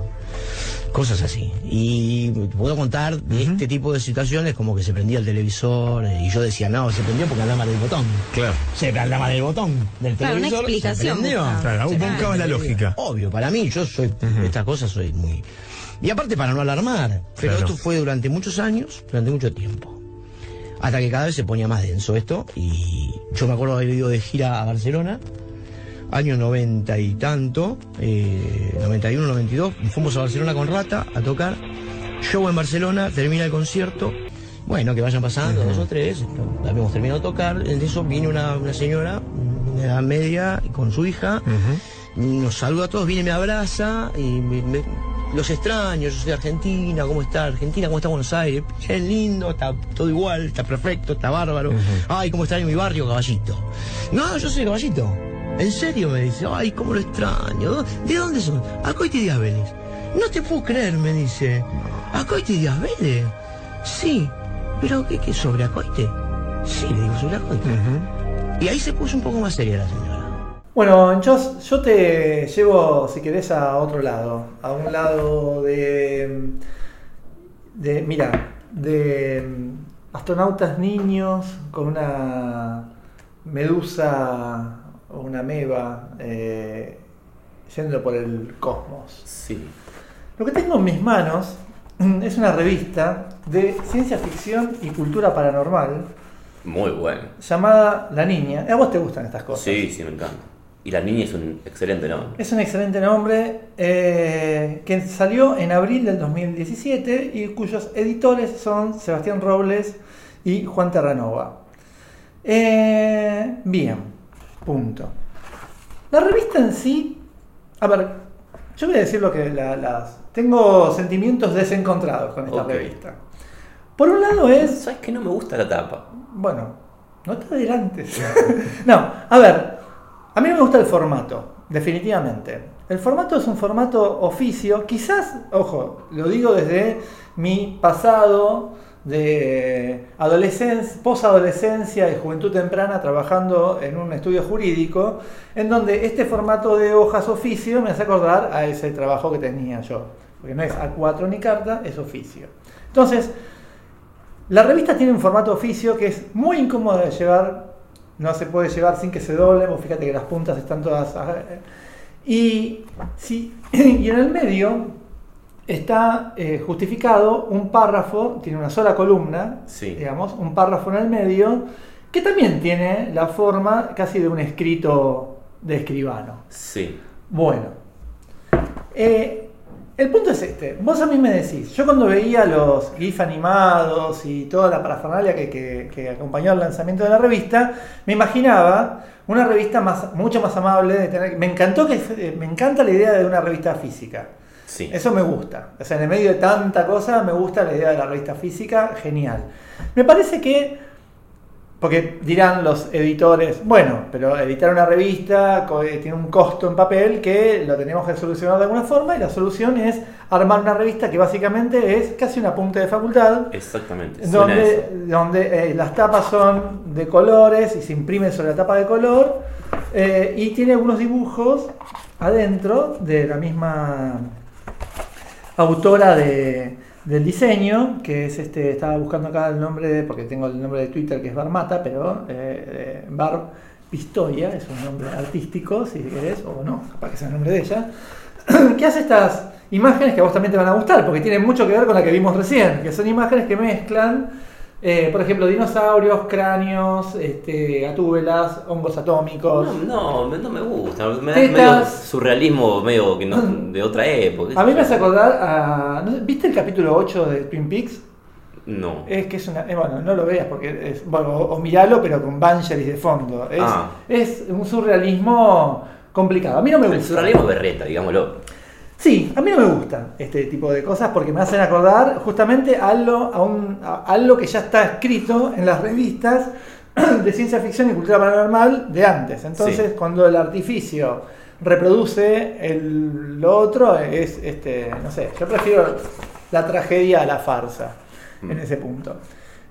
Cosas así. Y te puedo contar de este tipo de situaciones como que se prendía el televisor eh, y yo decía, no, se prendió porque andaba del botón. Claro. Se andaba del botón del Claro, una televisor. explicación Se prendió. Claro, vos buscabas la lógica. Obvio, para mí, yo soy, estas cosas soy muy... Y aparte para no alarmar, pero Claro. esto fue durante muchos años, durante mucho tiempo. Hasta que cada vez se ponía más denso esto y yo me acuerdo haber ido de gira a Barcelona, año 90 y tanto, eh, 91, 92, fuimos a Barcelona con Rata a tocar, show en Barcelona, termina el concierto, bueno, que vayan pasando, dos o tres, habíamos terminado de tocar, en eso vino una, una señora de edad media con su hija, nos saluda a todos, viene, me abraza y me- me- los extraño, yo soy de Argentina, ¿cómo está Argentina? ¿Cómo está Buenos Aires? Es lindo, está todo igual, está perfecto, está bárbaro. Ay, ¿cómo está en mi barrio, caballito? No, yo soy caballito. ¿En serio? Me dice, ay, ¿cómo lo extraño? ¿De dónde son? Acoite y Díaz Vélez. No te puedo creer, me dice. ¿Acoite y Díaz Vélez? Sí. ¿Pero qué, qué sobre acoite? Sí, le digo sobre acoite. Y ahí se puso un poco más seria la señora. Bueno, yo, yo te llevo, si querés, a otro lado. A un lado de. de mira, de astronautas niños con una medusa o una meba eh, yendo por el cosmos. Sí. Lo que tengo en mis manos es una revista de ciencia ficción y cultura paranormal Muy bueno. llamada La Niña. ¿A vos te gustan estas cosas? Sí, sí, me encanta. Y la niña es un excelente nombre. Es un excelente nombre eh, que salió en abril del 2017 y cuyos editores son Sebastián Robles y Juan Terranova. Eh, bien, punto. La revista en sí, a ver, yo voy a decir lo que la- las... Tengo sentimientos desencontrados con esta revista. Por un lado es ¿Sabes que no me gusta la tapa? bueno, no te adelantes. no, a ver, a mí no me gusta el formato, definitivamente. El formato es un formato oficio, quizás, ojo, lo digo desde mi pasado de adolescencia, posadolescencia y juventud temprana trabajando en un estudio jurídico, en donde este formato de hojas oficio me hace acordar a ese trabajo que tenía yo. Porque no es A4 ni carta, es oficio. Entonces, la revista tiene un formato oficio que es muy incómodo de llevar, no se puede llevar sin que se doble, vos fíjate que las puntas están todas... eh, Y, sí, y en el medio está eh, justificado un párrafo, tiene una sola columna, Sí. digamos, un párrafo en el medio, que también tiene la forma casi de un escrito de escribano. Sí. Bueno, eh, el punto es este. Vos a mí me decís, yo cuando veía los GIF animados y toda la parafernalia que, que- que acompañó al lanzamiento de la revista, me imaginaba una revista más, mucho más amable. De tener, me encantó que eh, me encanta la idea de una revista física. Sí. Eso me gusta. O sea, en el medio de tanta cosa, me gusta la idea de la revista física. Genial. Me parece que porque dirán los editores, bueno, pero editar una revista eh, tiene un costo en papel que lo tenemos que solucionar de alguna forma y la solución es armar una revista que básicamente es casi un apunte de facultad, Exactamente. Donde, donde eh, las tapas son de colores y se imprimen sobre la tapa de color eh, y tiene algunos dibujos adentro de la misma autora de- del diseño, que es este, estaba buscando acá el nombre, porque tengo el nombre de Twitter que es Barmata, pero eh, eh, Bar Pistoia es un nombre artístico, si querés, o no, capaz que sea el nombre de ella, que hace estas imágenes que a vos también te van a gustar, porque tienen mucho que ver con la que vimos recién, que son imágenes que mezclan, eh, por ejemplo, dinosaurios, cráneos, este, hongos atómicos. No, no, no me gusta. Me da medio surrealismo medio que no, de otra época. A mí me hace acordar a... ¿Viste el capítulo 8 de Twin Peaks? No. Es que es una. eh, bueno, no lo veas porque es. Bueno, o, o miralo, pero con Bangeris de fondo. Es, Ah. es un surrealismo complicado. A mí no me El gusta. surrealismo es berreta, digámoslo. Sí, a mí no me gusta este tipo de cosas porque me hacen acordar justamente a algo, a un, a algo que ya está escrito en las revistas de ciencia ficción y cultura paranormal de antes. Entonces, Sí. cuando el artificio reproduce el, lo otro, es este, no sé, yo prefiero la tragedia a la farsa en Mm. ese punto.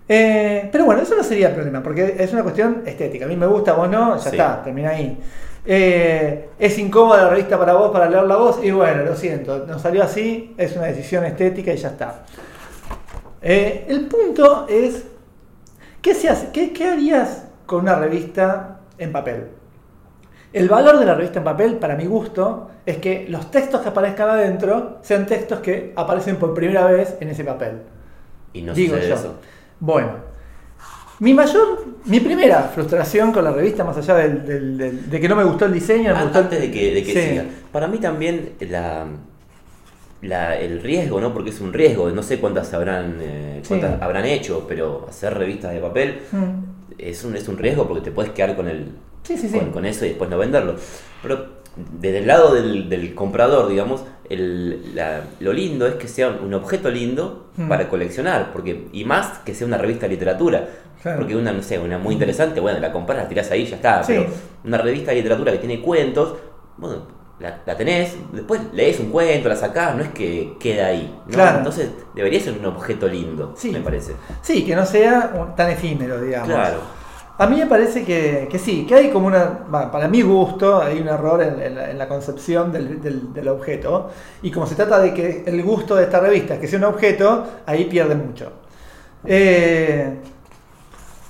Eh, pero bueno, eso no sería el problema, porque es una cuestión estética. A mí me gusta, vos no, ya Sí. está, termina ahí. Eh, es incómoda la revista para vos, para leer la voz, y bueno, lo siento, nos salió así, es una decisión estética y ya está. Eh, el punto es, ¿qué, se hace? ¿Qué, qué harías con una revista en papel? El valor de la revista en papel, para mi gusto, es que los textos que aparezcan adentro sean textos que aparecen por primera vez en ese papel. Y no Digo yo. eso. Bueno, mi mayor, mi primera frustración con la revista, más allá del- del- del- de que no me gustó el diseño, no me Ah, gustó el- Antes de que, de que Sí. siga. Para mí también la, la- el riesgo, ¿no? Porque es un riesgo. No sé cuántas habrán, eh, Sí. cuántas habrán hecho, pero hacer revistas de papel Mm. es un, es un riesgo porque te puedes quedar con el Sí, sí, sí. con, con eso y después no venderlo. Pero desde el lado del, del comprador, digamos, el- la- lo lindo es que sea un objeto lindo Mm. para coleccionar, porque y más que sea una revista de literatura. Claro. Porque una, no sé, una muy interesante, bueno, la compras, la tirás ahí y ya está. Sí. Pero una revista de literatura que tiene cuentos, bueno, la, la tenés, después lees un cuento, la sacás, no es que queda ahí. ¿no? Claro. Entonces debería ser un objeto lindo, Sí. me parece. Sí, que no sea tan efímero, digamos. Claro. A mí me parece que, que sí, que hay como una, para mi gusto, hay un error en, en la, en la concepción del, del- del objeto. Y como se trata de que el gusto de esta revista es que sea un objeto, ahí pierde mucho. Eh,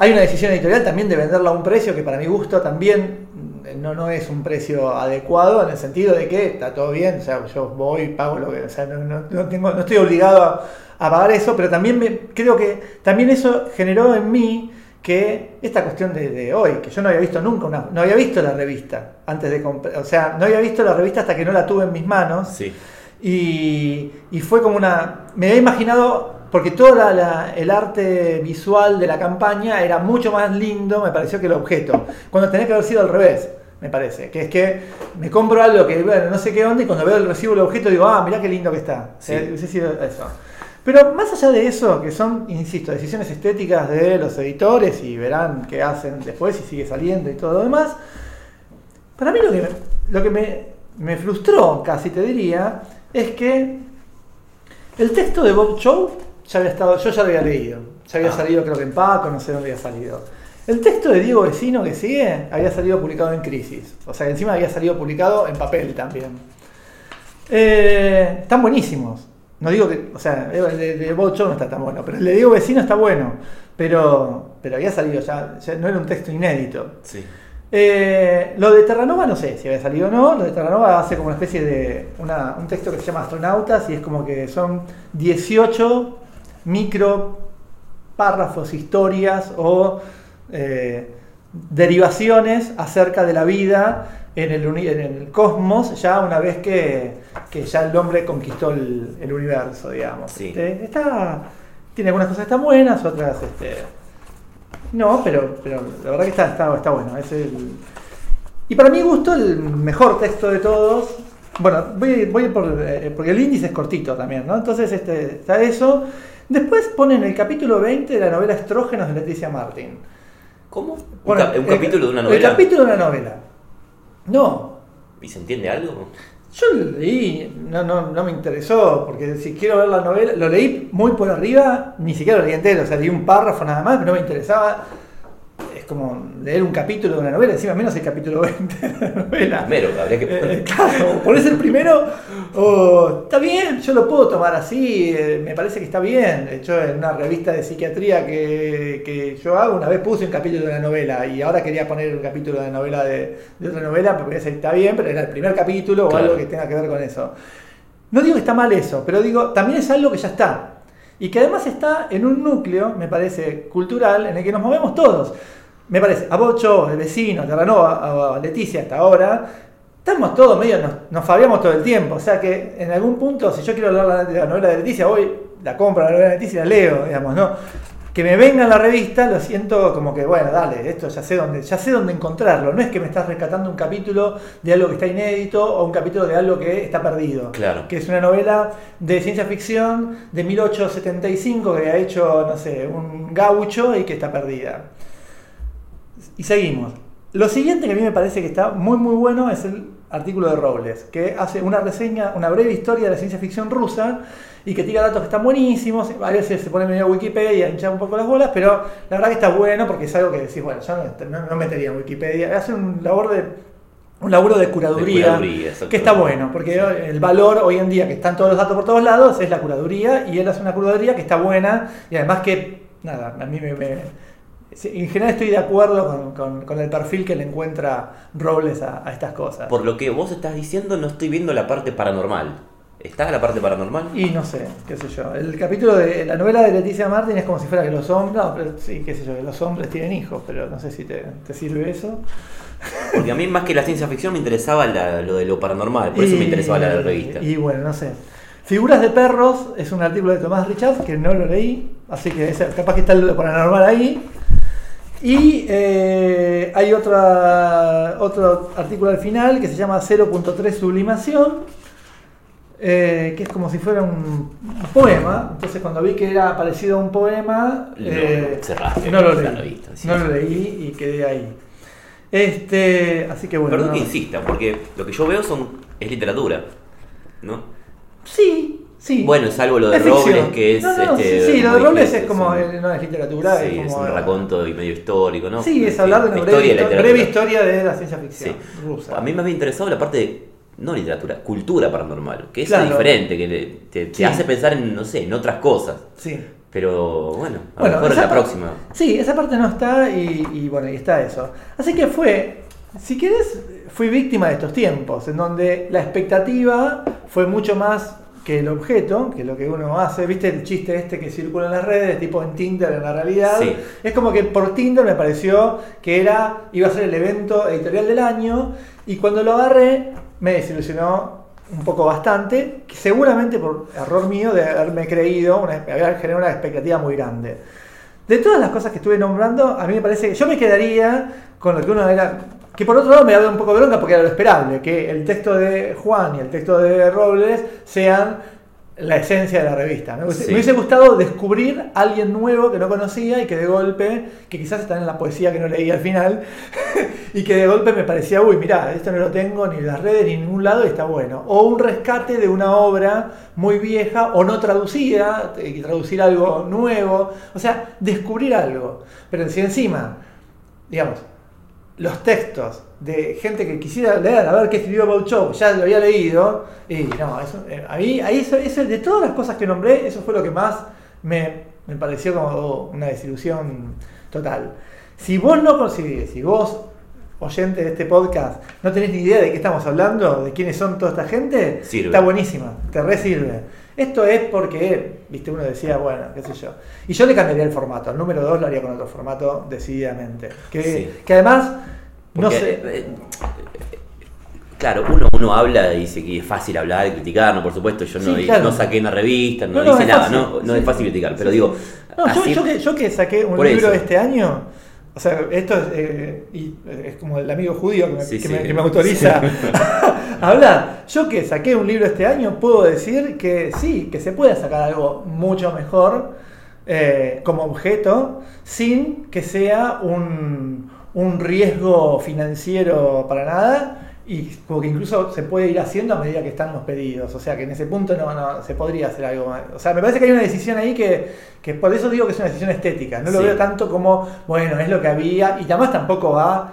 hay una decisión editorial también de venderla a un precio que para mi gusto también mm, no, no es un precio adecuado en el sentido de que está todo bien, o sea, yo voy y pago lo que, o sea, no, no- no tengo, no estoy obligado a, a pagar eso, pero también me, creo que también eso generó en mí que esta cuestión de, de hoy, que yo no había visto nunca, una, no había visto la revista antes de comprar, o sea, no había visto la revista hasta que no la tuve en mis manos. Sí. Y, y fue como una. Me había imaginado, porque todo la- la- el arte visual de la campaña era mucho más lindo, me pareció, que el objeto. Cuando tenía que haber sido al revés, me parece. Que es que me compro algo que, bueno, no sé qué onda, y cuando veo el recibo del objeto digo, ah, mirá qué lindo que está. Sí. Eh, hubiese sido eso. Pero más allá de eso, que son, insisto, decisiones estéticas de los editores y verán qué hacen después y sigue saliendo y todo lo demás, para mí lo que, me, lo que me, me frustró, casi te diría, es que el texto de Bob Chow ya había estado, yo ya lo había leído. Ya había Ah. salido creo que en Paco, no sé dónde había salido. El texto de Diego Vecino que sigue había salido publicado en Crisis. O sea, encima había salido publicado en papel también. Eh, están buenísimos. No digo que, o sea, el de, de Bob Chow no está tan bueno, pero el de Diego Vecino está bueno. Pero, pero había salido ya, ya no era un texto inédito. Sí. Eh, lo de Terranova no sé si había salido o no. Lo de Terranova hace como una especie de una- un texto que se llama Astronautas y es como que son 18 micro párrafos, historias o eh, derivaciones acerca de la vida en el, en el cosmos, ya una vez que, que ya el hombre conquistó el, el universo, digamos. Sí. Este, está, tiene algunas cosas que están buenas, otras este, no, pero, pero la verdad que está, está, está bueno. Es el... Y para mi gusto, el mejor texto de todos. Bueno, voy, voy por. eh, porque el índice es cortito también, ¿no? Entonces este, está eso. Después ponen el capítulo 20 de la novela Estrógenos de Leticia Martin. ¿Cómo? Un, Bueno, cap- un el- capítulo de una novela. El capítulo de una novela. No, ¿Y se entiende algo? yo lo leí, no, no, no me interesó, porque si quiero ver la novela, lo leí muy por arriba, ni siquiera lo leí entero, o sea, leí un párrafo nada más, pero no me interesaba. Es como leer un capítulo de una novela, encima menos el capítulo 20 de la novela. Primero, habría que Eh, claro, o ponés el primero, o está bien, yo lo puedo tomar así, eh, me parece que está bien. De hecho, en una revista de psiquiatría que, que yo hago, una vez puse un capítulo de una novela y ahora quería poner un capítulo de novela de, de otra novela, porque decir, está bien, pero era el primer capítulo o Claro. algo que tenga que ver con eso. No digo que está mal eso, pero digo, también es algo que ya está. Y que además está en un núcleo, me parece, cultural, en el que nos movemos todos. Me parece, a Bocho, el vecino, a Terranova, a Leticia hasta ahora, estamos todos medio, nos, nos fabiamos todo el tiempo. O sea que en algún punto, si yo quiero hablar la- de la novela de Leticia, hoy la compro la novela de Leticia y la leo, digamos, ¿no? Que me venga en la revista, lo siento como que, bueno, dale, esto ya sé dónde, ya sé dónde encontrarlo. No es que me estás rescatando un capítulo de algo que está inédito o un capítulo de algo que está perdido Claro. que es una novela de ciencia ficción de 1875 que ha hecho, no sé, un gaucho y que está perdida. Y seguimos. Lo siguiente que a mí me parece que está muy muy bueno es el artículo de Robles, que hace una reseña, una breve historia de la ciencia ficción rusa y que tira datos que están buenísimos. A veces se pone medio Wikipedia, hincha un poco las bolas, pero la verdad que está bueno porque es algo que decís, bueno, yo no, no- no metería en Wikipedia. Hace un labor de un laburo de curaduría, que está bueno, porque el valor hoy en día que están todos los datos por todos lados es la curaduría y él hace una curaduría que está buena y además que, nada, a mí me... en general estoy de acuerdo con, con- con el perfil que le encuentra Robles a, a estas cosas. Por lo que vos estás diciendo, no estoy viendo la parte paranormal. ¿Está la parte paranormal? Y no sé, qué sé yo. El capítulo de la novela de Leticia Martin es como si fuera que los hombres, no, pero sí, qué sé yo, que los hombres tienen hijos, pero no sé si te, te sirve eso. Porque a mí más que la ciencia ficción me interesaba la- lo de lo paranormal, por eso me Y- interesaba la revista. Y bueno, no sé. Figuras de perros es un artículo de Tomás Richards que no lo leí, así que ese- capaz que está lo paranormal ahí. Y eh, hay otra, otro artículo al final que se llama 0.3 Sublimación, eh, que es como si fuera un, un poema. Entonces cuando vi que era parecido a un poema, Lo eh, cerraste no lo leí. sí. No lo leí y quedé ahí. Este, así que bueno. Perdón no. que insista, porque lo que yo veo son es literatura, ¿no? Sí, sí. Bueno, salvo lo de Es. Robles, que es No, no, este, sí, sí, lo de Robles es como, eh, no es literatura, sí, es es un raconto y medio histórico, ¿no? Sí, es hablar de una historia breve, y histo- literatura. breve historia de la ciencia ficción Sí. rusa. A mí me había interesado la parte de, no literatura, cultura paranormal, que es Claro. diferente, que le- te, hace pensar en, no sé, en otras cosas. Sí. Pero bueno, a Bueno, lo mejor en esa la próxima. Sí, esa parte no está y, y bueno, y está eso. Así que fue, si querés, fui víctima de estos tiempos, en donde la expectativa fue mucho más que el objeto, que lo que uno hace, viste el chiste este que circula en las redes, tipo en Tinder en la realidad. Sí. Es como que por Tinder me pareció que era, iba a ser el evento editorial del año, y cuando lo agarré me desilusionó un poco bastante, que seguramente por error mío de haberme creído, una, haber generado una expectativa muy grande. De todas las cosas que estuve nombrando, a mí me parece que yo me quedaría con lo que uno era. Que por otro lado me da un poco de bronca porque era lo esperable, que el texto de Juan y el texto de Robles sean la esencia de la revista. Me, hubiese- Sí. me hubiese gustado descubrir a alguien nuevo que no conocía y que de golpe, que quizás está en la poesía que no leí al final, y que de golpe me parecía, uy, mirá, esto no lo tengo ni en las redes ni en ningún lado y está bueno. O un rescate de una obra muy vieja o no traducida, y traducir algo nuevo, o sea, descubrir algo. Pero si encima, digamos, los textos de gente que quisiera leer, a ver qué escribió Bauchou, ya lo había leído, y no, eso, eh, a mí, ahí eso, eso- de todas las cosas que nombré, eso fue lo que más me, me pareció como una desilusión total. Si vos no conseguís, si vos, oyente de este podcast, no tenés ni idea de qué estamos hablando, de quiénes son toda esta gente, Sirve. está buenísima, te re sirve. Esto es porque, viste, uno decía, bueno, qué sé yo. Y yo le cambiaría el formato. El número 2 lo haría con otro formato, decididamente. Que, Sí. que además, no sé. eh, eh, claro, uno, uno habla y dice que es fácil hablar y criticar, no, por supuesto, yo no, Sí, claro. no saqué una revista, no, No, hice nada, fácil. no, no Sí, es fácil criticar, pero digo, No, yo, así- yo que, yo que saqué un libro eso. este año, o sea, esto es, eh, y, eh, es como el amigo judío que me, Sí, que sí. me- que me autoriza a hablar. Yo que saqué un libro este año, puedo decir que sí, que se puede sacar algo mucho mejor eh, como objeto sin que sea un, un riesgo financiero para nada. Y como que incluso se puede ir haciendo a medida que están los pedidos. O sea que en ese punto no, no se podría hacer algo más. O sea, me parece que hay una decisión ahí que, que por eso digo que es una decisión estética. No lo Sí. veo tanto como, bueno, es lo que había. Y además tampoco va.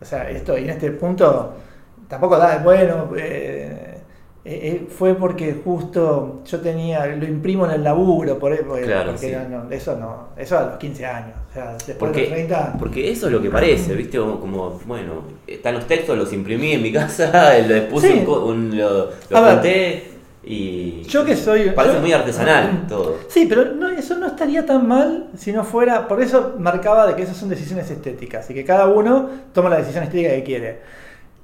O sea, esto y en este punto tampoco da, bueno, eh, eh, eh, fue porque justo yo tenía, lo imprimo en el laburo, por, por- Claro, porque sí. no, no, eso no, eso a los 15 años. O sea, después de Porque, los 30. porque eso es lo que parece, ¿viste? Como, como, bueno, están los textos, los imprimí en mi casa, les puse Sí. un, un- lo, junté y. Yo que soy. Parece yo- muy artesanal todo. Sí, pero no, eso no estaría tan mal si no fuera. Por eso marcaba de que esas son decisiones estéticas y que cada uno toma la decisión estética que quiere.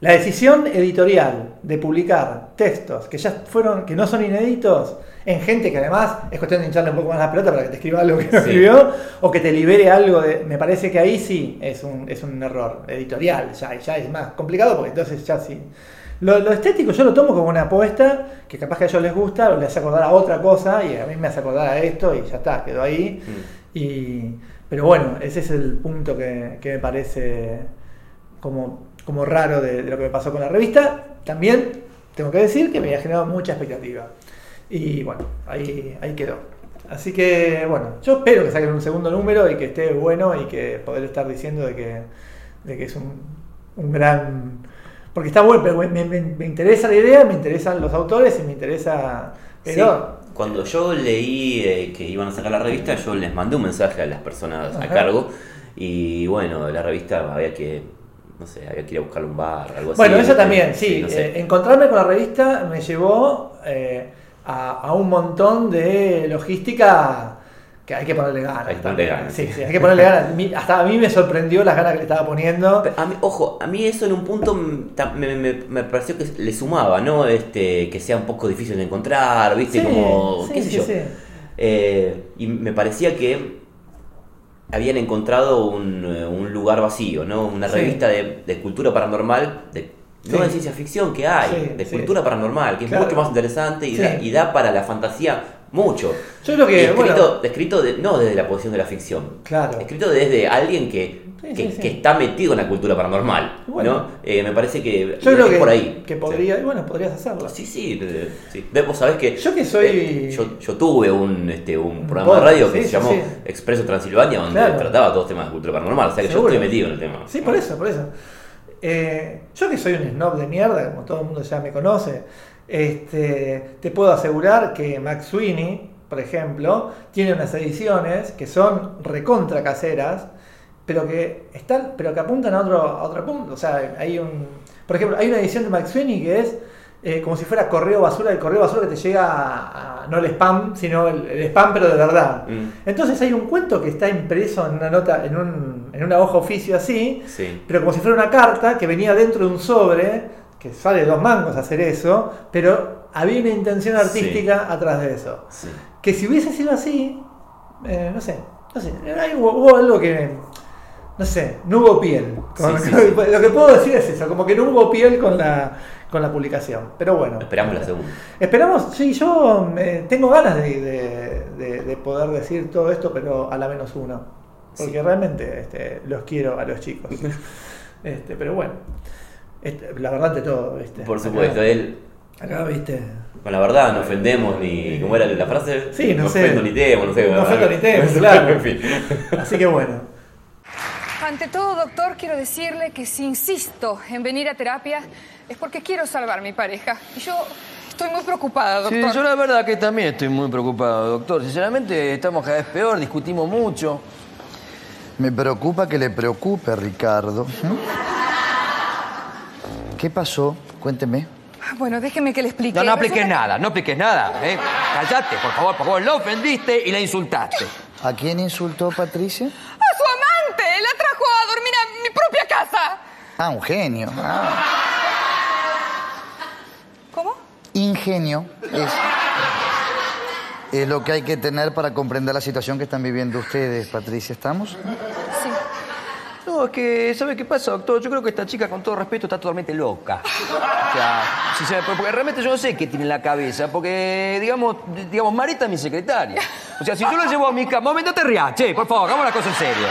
La decisión editorial de publicar textos que ya fueron, que no son inéditos, en gente que además es cuestión de hincharle un poco más la pelota para que te escriba algo que no Sí. escribió, o que te libere algo de. Me parece que ahí sí es un, es un error editorial, ya, ya es más complicado porque entonces ya sí. Lo, lo estético yo lo tomo como una apuesta que capaz que a ellos les gusta, o les hace acordar a otra cosa y a mí me hace acordar a esto y ya está, quedó ahí. Mm. Y, pero bueno, ese es el punto que, que me parece como, como raro de, de lo que me pasó con la revista. También tengo que decir que me había generado mucha expectativa. Y bueno, ahí, ahí quedó. Así que bueno, yo espero que saquen un segundo número y que esté bueno y que poder estar diciendo de que, de que es un, un gran... Porque está bueno, pero me, me- me interesa la idea, me interesan los autores y me interesa... Pero Sí, cuando yo leí eh, que iban a sacar la revista, yo les mandé un mensaje a las personas a cargo y bueno, la revista había que, no sé, había que ir a buscarle un bar, algo así. Bueno, eso ¿viste? también, sí. no sé. Eh, encontrarme con la revista me llevó eh, a, a un montón de logística que hay que ponerle ganas. Hay que ponerle ganas, Sí, sí. hay que ponerle ganas. Hasta a mí me sorprendió las ganas que le estaba poniendo. A mí, ojo, a mí eso en un punto me, me- me pareció que le sumaba, ¿no? Este, que sea un poco difícil de encontrar, ¿viste? Sí, Como, sí, qué sé sí, yo. sí. Eh, y me parecía que habían encontrado un, eh, un lugar vacío, ¿no? Una Sí. revista de, de cultura paranormal, de, no de ciencia ficción que hay, Sí, de cultura paranormal, que es mucho más interesante y, da, y da para la fantasía mucho. Yo creo Y que, escrito, bueno, escrito de- no desde la posición de la ficción, claro. escrito desde alguien que Sí, que, sí, sí. que está metido en la cultura paranormal. Bueno. ¿no? Eh, me parece que Yo creo es que, por ahí. que podría, y bueno, podrías hacerlo. Sí, sí, sí. Vos sabés que. Yo que soy- eh, yo, yo tuve un, este, un programa de radio que se llamó. Expreso Transilvania, donde Claro. trataba todos temas de cultura paranormal. O sea que Seguro. yo estoy metido en el tema. Sí, por eso, por eso. Eh, yo que soy un snob de mierda, como todo el mundo ya me conoce, este, te puedo asegurar que Max Sweeney, por ejemplo, tiene unas ediciones que son recontra caseras, pero que están, pero que apuntan a otro, a otro punto. O sea, hay un. Por ejemplo, hay una edición de Max Sweeney que es eh, como si fuera correo basura, el correo basura que te llega a, a- no el spam, sino el, el spam, pero de verdad. Mm. Entonces hay un cuento que está impreso en una nota, en, un, en una hoja oficio así, Sí. pero como si fuera una carta que venía dentro de un sobre, que sale dos mangos hacer eso, pero había una intención artística atrás de eso. Sí. Que si hubiese sido así, eh, no sé, no sé, hay- hubo, hubo algo que, no sé, no hubo piel. Con- Sí, sí, sí. Lo que puedo decir es eso, como que no hubo piel con la, con la publicación. Pero bueno. Esperamos la segunda. Esperamos, sí, yo eh, tengo ganas de, de- de- de poder decir todo esto, pero a la menos uno. Porque realmente este, los quiero a los chicos. Este, pero bueno, este, la verdad ante todo, ¿viste? Por supuesto, Acá, él. acá, viste. Con la verdad, no ofendemos ni. ¿Cómo era la frase? Sí, no sé. ofendo ni temo, no sé. No ofendo ni temo, claro. en fin. Así que bueno. Ante todo, doctor, quiero decirle que si insisto en venir a terapia es porque quiero salvar a mi pareja. Y yo estoy muy preocupada, Sí, doctor. yo la verdad que también estoy muy preocupado, doctor. Sinceramente, estamos cada vez peor, discutimos mucho. Me preocupa que le preocupe, Ricardo. ¿Qué pasó? Cuénteme. Bueno, déjeme que le explique. No, no apliques Resulta nada, no apliques nada. ¿eh? Callate, por favor, por favor. La ofendiste y la insultaste. ¿A quién insultó Patricia? ¡A su amante! ¡La trajo a dormir a mi propia casa! Ah, un genio. Ah, ¿Cómo? ingenio es, es lo que hay que tener para comprender la situación que están viviendo ustedes, Patricia. ¿Estamos? No, es que, ¿sabe qué pasa, doctor? Yo creo que esta chica, con todo respeto, está totalmente loca. O sea, sinceramente, porque realmente yo no sé qué tiene en la cabeza, porque, digamos, digamos, Marita es mi secretaria. O sea, si yo la llevo a mi cama... Momento, te rías, che, por favor, hagamos la cosa en serio.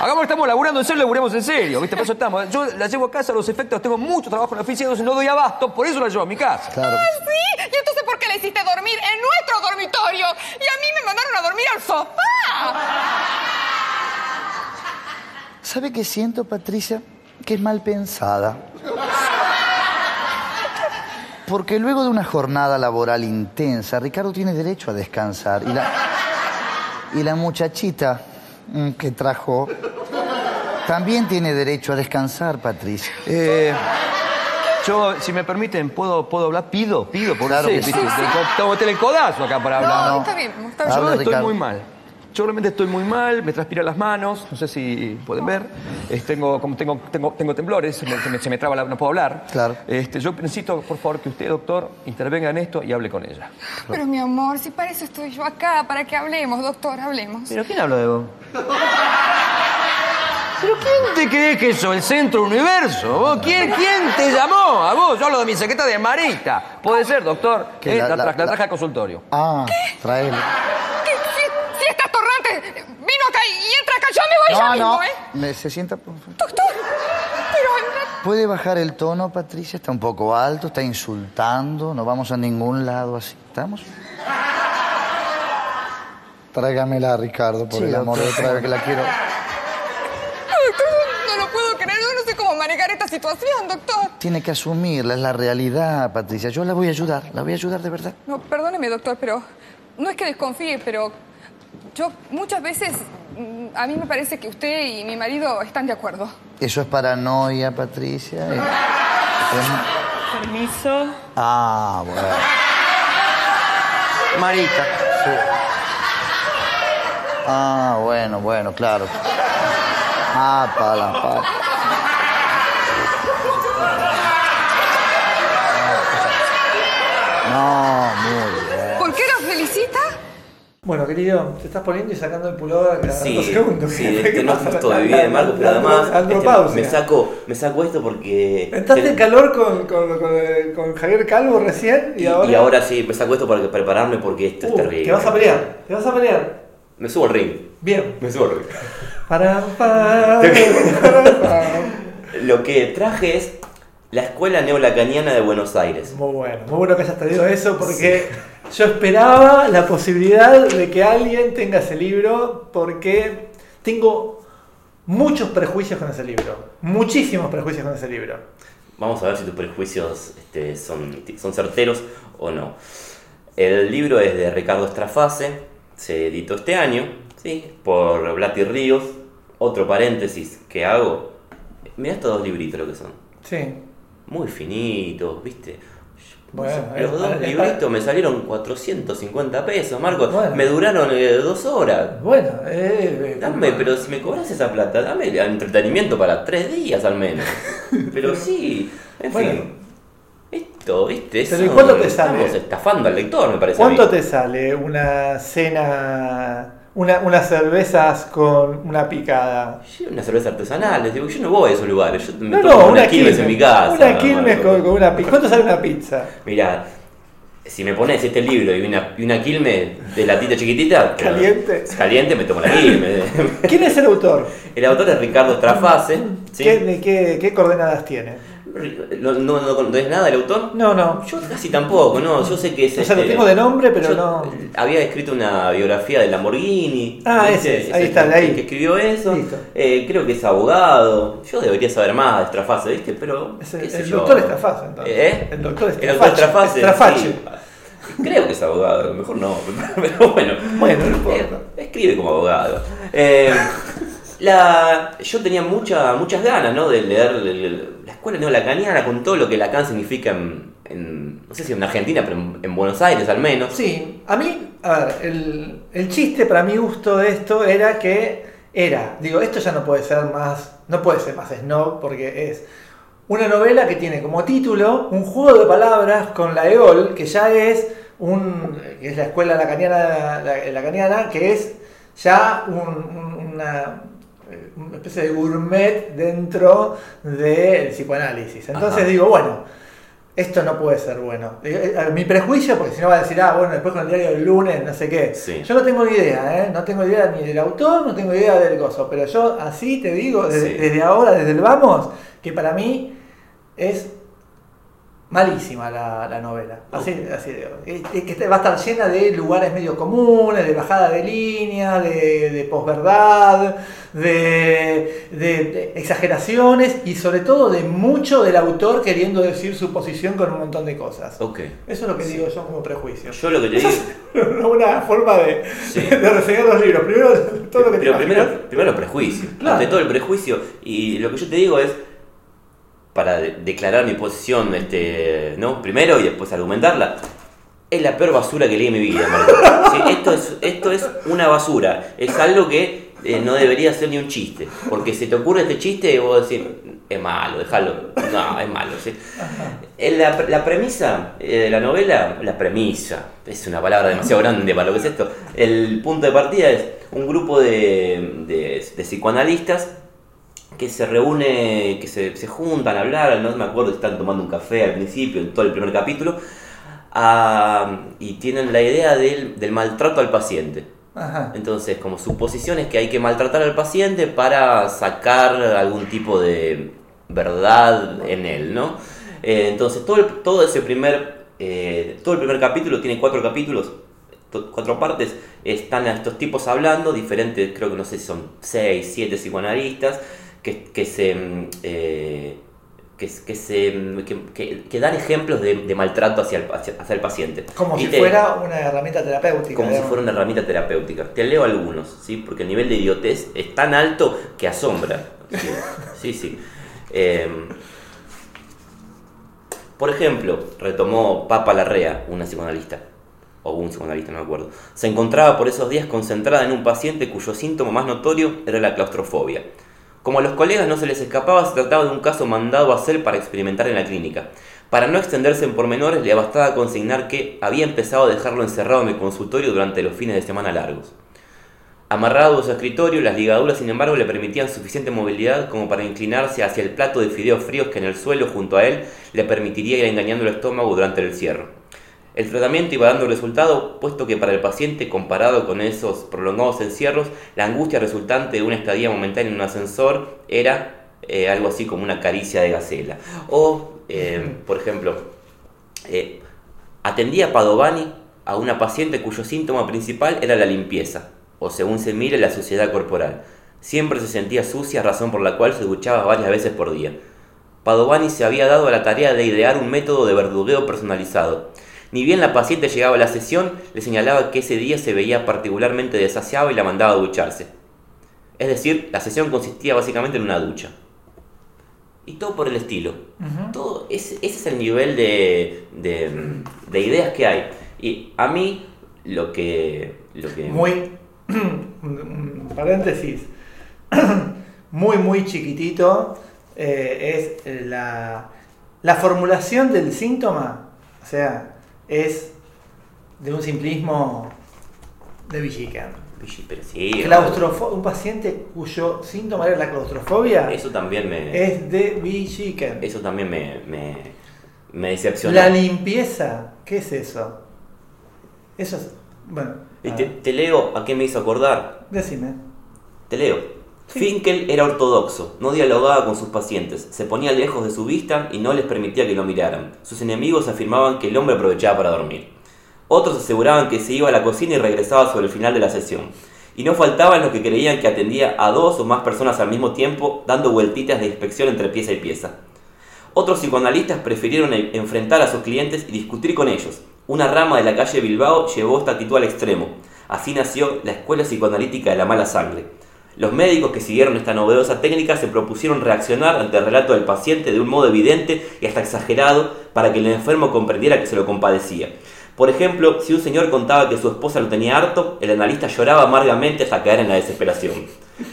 Hagamos, estamos laburando en serio, laburemos en serio, ¿viste? Por eso estamos. Yo la llevo a casa, los efectos, tengo mucho trabajo en la oficina, entonces no doy abasto, por eso la llevo a mi casa. Claro. ¡Ah, sí! ¿Y entonces por qué le hiciste dormir en nuestro dormitorio? Y a mí me mandaron a dormir al sofá. ¿Sabe qué siento, Patricia? Que es mal pensada. Porque luego de una jornada laboral intensa, Ricardo tiene derecho a descansar. Y la, y la muchachita mm, que trajo también tiene derecho a descansar, Patricia. Eh, yo, si me permiten, ¿puedo, puedo hablar? Pido, pido, por Claro sí, que sí. Tengo que tener el codazo acá para hablar. No, no. está bien, está bien. Yo estoy Ricardo. muy mal. Yo realmente estoy muy mal, me transpiran las manos, no sé si pueden ver. Tengo, como tengo, tengo, tengo temblores, se me, se me- se me traba, la, no puedo hablar. Claro. Este, yo necesito, por favor, que usted, doctor, intervenga en esto y hable con ella. Pero mi amor, si para eso estoy yo acá, para que hablemos, doctor, hablemos. ¿Pero quién habla de vos? ¿Pero quién te crees que soy el centro universo? ¿Vos? ¿Quién, ¿Quién te llamó? A vos, yo hablo de mi secretaria de Marita. Puede ser, doctor. Que Eh, la- la, la- tra- la la- traje al consultorio. Ah, tráelo. ¿Qué? Si, si esta torrante vino acá y entra acá, yo me voy ya No, mismo, no. ¿eh? Me- Se sienta, por favor. Doctor, pero... ¿Puede bajar el tono, Patricia? Está un poco alto, está insultando. No vamos a ningún lado así. ¿Estamos? Tráigamela, Ricardo, por Sí, el amor de doctor. otra vez que la quiero. Doctor, no lo puedo creer, yo no sé cómo manejar esta situación, doctor. Tiene que asumirla, es la realidad, Patricia. Yo la voy a ayudar, la voy a ayudar de verdad. No, perdóneme, doctor, pero no es que desconfíe, pero yo muchas veces a mí me parece que usted y mi marido están de acuerdo. Eso es paranoia, Patricia. Es- es- Permiso. Ah, bueno. Marita. Ah, bueno, bueno, claro. Ah, pala, pala. No, muy bien. ¿Por qué nos felicita? Bueno, querido, te estás poniendo y sacando el pullover cada Sí, dos segundos. sí, ¿Qué este no pasa? justo de de Marcos, pero además este, me saco, me saco esto porque. En el- calor con, con, con, con Javier Calvo recién y, y, ahora. y ahora sí, me saco esto para prepararme porque esto es Uh, terrible. te vas a pelear, te vas a pelear. Me subo al ring. Bien. Me subo al ring. Para, para, Lo que traje es la Escuela Neolacaniana de Buenos Aires. Muy bueno, muy bueno que hayas traído eso porque yo esperaba la posibilidad de que alguien tenga ese libro porque tengo muchos prejuicios con ese libro, muchísimos prejuicios con ese libro. Vamos a ver si tus prejuicios este, son, son certeros o no. El libro es de Ricardo Estrafase, se editó este año, ¿sí? por Blati Ríos. Otro paréntesis que hago, mira estos dos libritos lo que son. Sí. Muy finitos, ¿viste? Bueno, Los es- dos es- libritos me salieron 450 pesos, Marcos. Bueno. Me duraron eh, dos horas. Bueno, eh, eh, Dame, pero si me cobras esa plata, dame entretenimiento para tres días al menos. Pero sí, en Bueno. fin. Esto, ¿viste? Pero ¿y Eso- cuánto te sale? Estamos estafando al lector, me parece. a mí. ¿Cuánto te sale una cena, una, unas cervezas con una picada? Sí, Unas cervezas artesanales, digo, yo no voy a esos lugares, yo me No, tomo no, una una Quilmes en mi casa. Una Quilmes con, con una pizza. ¿Cuánto sale una pizza? Mirá, si me pones este libro y una, y una Quilmes de latita chiquitita. pero- Caliente. Caliente, me tomo la Quilmes. ¿Quién es el autor? El autor es Ricardo Strafase. ¿sí? ¿Qué, de qué, qué coordenadas tiene? ¿No, no, no conoces nada del autor? No, no. Yo casi tampoco, no, yo sé que es... O sea, lo este, tengo de nombre, pero yo no. Había escrito una biografía de Lamborghini. Ah, ese es, ahí el está, que- de ahí. el que escribió eso. Eh, creo que es abogado. Yo debería saber más de Strafase, ¿viste? Pero. Es el, el doctor Estrafaz, entonces. ¿Eh? El doctor El doctor sí. Creo que es abogado, mejor no, pero bueno. Bueno, no importa. Eh, escribe como abogado. Eh, la, yo tenía mucha, muchas ganas ¿no? de leer la escuela neolacaniana con todo lo que Lacan significa en, en- no sé si en Argentina, pero en, en Buenos Aires al menos. Sí, a mí, a ver, el, el chiste para mi gusto de esto era que era, digo, esto ya no puede ser más, no puede ser más snob porque es una novela que tiene como título un juego de palabras con la EOL, que ya es un, que es la escuela lacaniana, la, lacaniana, que es ya un- un- una, una especie de gourmet dentro del psicoanálisis. Entonces Ajá. digo, bueno, esto no puede ser bueno. Eh, eh, Mi prejuicio, porque si no va a decir, ah, bueno, después con el diario del lunes, no sé qué. Sí. Yo no tengo ni idea, ¿eh? No tengo idea ni del autor, no tengo idea del gozo. Pero yo así te digo, desde, Sí. desde ahora, desde el vamos, que para mí es malísima la, la novela. Así, así digo. Eh, eh, Que va a estar llena de lugares medio comunes, de bajada de línea, de, de posverdad, de, de- de exageraciones y sobre todo de mucho del autor queriendo decir su posición con un montón de cosas. Ok. Eso es lo que digo yo como prejuicio. Yo lo que te digo. Una buena forma de, Sí. de reseñar los libros. Primero, todo lo que te Pero primero, imaginas. primero prejuicio. Claro. Ante todo el prejuicio. Y lo que yo te digo es, para de- declarar mi posición, este, ¿no? Primero y después argumentarla. Es la peor basura que leí en mi vida, Marco. Sí, esto, es, esto es una basura. Es algo que eh, no debería ser ni un chiste. Porque se te ocurre este chiste vos decís, es malo, déjalo. No, es malo. ¿sí? Eh, La, la premisa eh, de la novela, la premisa, es una palabra demasiado grande para lo que es esto. El punto de partida es un grupo de, de- de psicoanalistas que se reúne, que se, se juntan a hablar, no me acuerdo si están tomando un café al principio, en todo el primer capítulo, y tienen la idea del, del maltrato al paciente. Ajá. Entonces, como su posición es que hay que maltratar al paciente para sacar algún tipo de verdad en él, ¿no? Eh, entonces, todo, el- todo ese primer, eh, todo el primer capítulo tiene cuatro capítulos, cuatro partes, están a estos tipos hablando, diferentes, creo que no sé si son seis, siete psicoanalistas, que, que se... mm, eh, que, que se, que, que- dan ejemplos de, de maltrato hacia el, hacia, hacia el paciente. Como Y si te- fuera una herramienta terapéutica. como si digamos. fuera una herramienta terapéutica. Te leo algunos, ¿sí? Porque el nivel de idiotez es tan alto que asombra. Sí, sí. sí. Eh, por ejemplo, retomó Papa Larrea, una psicoanalista, o un psicoanalista, no me acuerdo. Se encontraba por esos días concentrada en un paciente cuyo síntoma más notorio era la claustrofobia. Como a los colegas no se les escapaba, se trataba de un caso mandado a hacer para experimentar en la clínica. Para no extenderse en pormenores, le bastaba consignar que había empezado a dejarlo encerrado en el consultorio durante los fines de semana largos. Amarrado a su escritorio, las ligaduras, sin embargo, le permitían suficiente movilidad como para inclinarse hacia el plato de fideos fríos que en el suelo junto a él le permitiría ir engañando el estómago durante el cierre. El tratamiento iba dando resultado, puesto que para el paciente, comparado con esos prolongados encierros, la angustia resultante de una estadía momentánea en un ascensor era eh, algo así como una caricia de gacela. O, eh, por ejemplo, eh, atendía Padovani a una paciente cuyo síntoma principal era la limpieza, o según se mire, la suciedad corporal. Siempre se sentía sucia, razón por la cual se duchaba varias veces por día. Padovani se había dado a la tarea de idear un método de verdugueo personalizado. Ni bien la paciente llegaba a la sesión, le señalaba que ese día se veía particularmente desasiado y la mandaba a ducharse. Es decir, la sesión consistía básicamente en una ducha. Y todo por el estilo. todo ese, ese es el nivel de, de, de ideas que hay. Y a mí lo que... Lo que Muy, paréntesis, muy, muy chiquitito, eh, es la, la formulación del síntoma, o sea, es de un simplismo de Villican. Sí, un paciente cuyo síntoma era la claustrofobia eso también me... es de Villican. Eso también me, me, me decepcionó. La limpieza, ¿qué es eso? Eso es, bueno, Y te, te leo a qué me hizo acordar. decime. Te leo. Finkel era ortodoxo, no dialogaba con sus pacientes, se ponía lejos de su vista y no les permitía que lo miraran. Sus enemigos afirmaban que el hombre aprovechaba para dormir. Otros aseguraban que se iba a la cocina y regresaba sobre el final de la sesión. Y no faltaban los que creían que atendía a dos o más personas al mismo tiempo, dando vueltitas de inspección entre pieza y pieza. Otros psicoanalistas prefirieron enfrentar a sus clientes y discutir con ellos. Una rama de la calle Bilbao llevó esta actitud al extremo. Así nació la Escuela Psicoanalítica de la Mala Sangre. Los médicos que siguieron esta novedosa técnica se propusieron reaccionar ante el relato del paciente de un modo evidente y hasta exagerado para que el enfermo comprendiera que se lo compadecía. Por ejemplo, si un señor contaba que su esposa lo tenía harto, el analista lloraba amargamente hasta caer en la desesperación.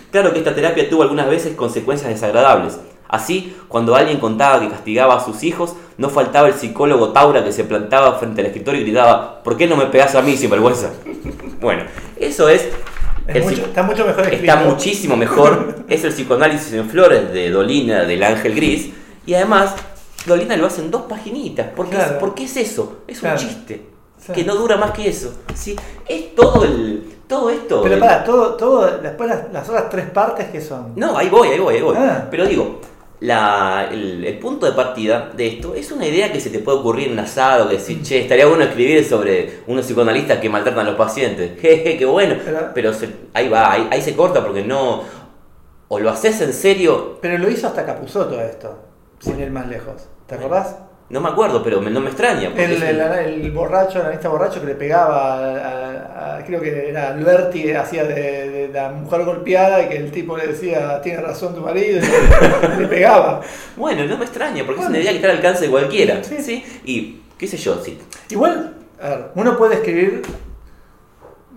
Claro que esta terapia tuvo algunas veces consecuencias desagradables. Así, cuando alguien contaba que castigaba a sus hijos, no faltaba el psicólogo Taura que se plantaba frente al escritorio y gritaba, ¿por qué no me pegas a mí sin vergüenza? Bueno, eso es... Es mucho- está mucho mejor escrito. Está muchísimo mejor. Es el psicoanálisis en flores de Dolina del Ángel Gris. Y además, Dolina lo hace en dos paginitas. ¿Por qué, Claro. ¿por qué es eso? Es Claro. un chiste. Sí. Que no dura más que eso. ¿sí? Es todo el. Todo esto. Pero el- para, todo, todo, después las, las otras tres partes que son. No, ahí voy, ahí voy, ahí voy. Ah. Pero digo, la- el, el punto de partida de esto es una idea que se te puede ocurrir en un asado, que decir, che, estaría bueno escribir sobre unos psicoanalistas que maltratan a los pacientes. Jeje, qué bueno. Pero- Pero, se- ahí va, ahí, ahí se corta porque no. O lo haces en serio, Pero lo hizo hasta Capusotto esto, sin ir más lejos. ¿Te acordás? No me acuerdo, pero me- no me extraña. El, el, el borracho, el analista borracho que le pegaba a, a- a- creo que era Alberti, que hacía de, de la mujer golpeada y que el tipo le decía, tiene razón tu marido, y le pegaba. Bueno, no me extraña, porque es Bueno. una idea que está al alcance de cualquiera. Sí. Sí. Y, qué sé yo, sí. Igual, a ver, uno puede escribir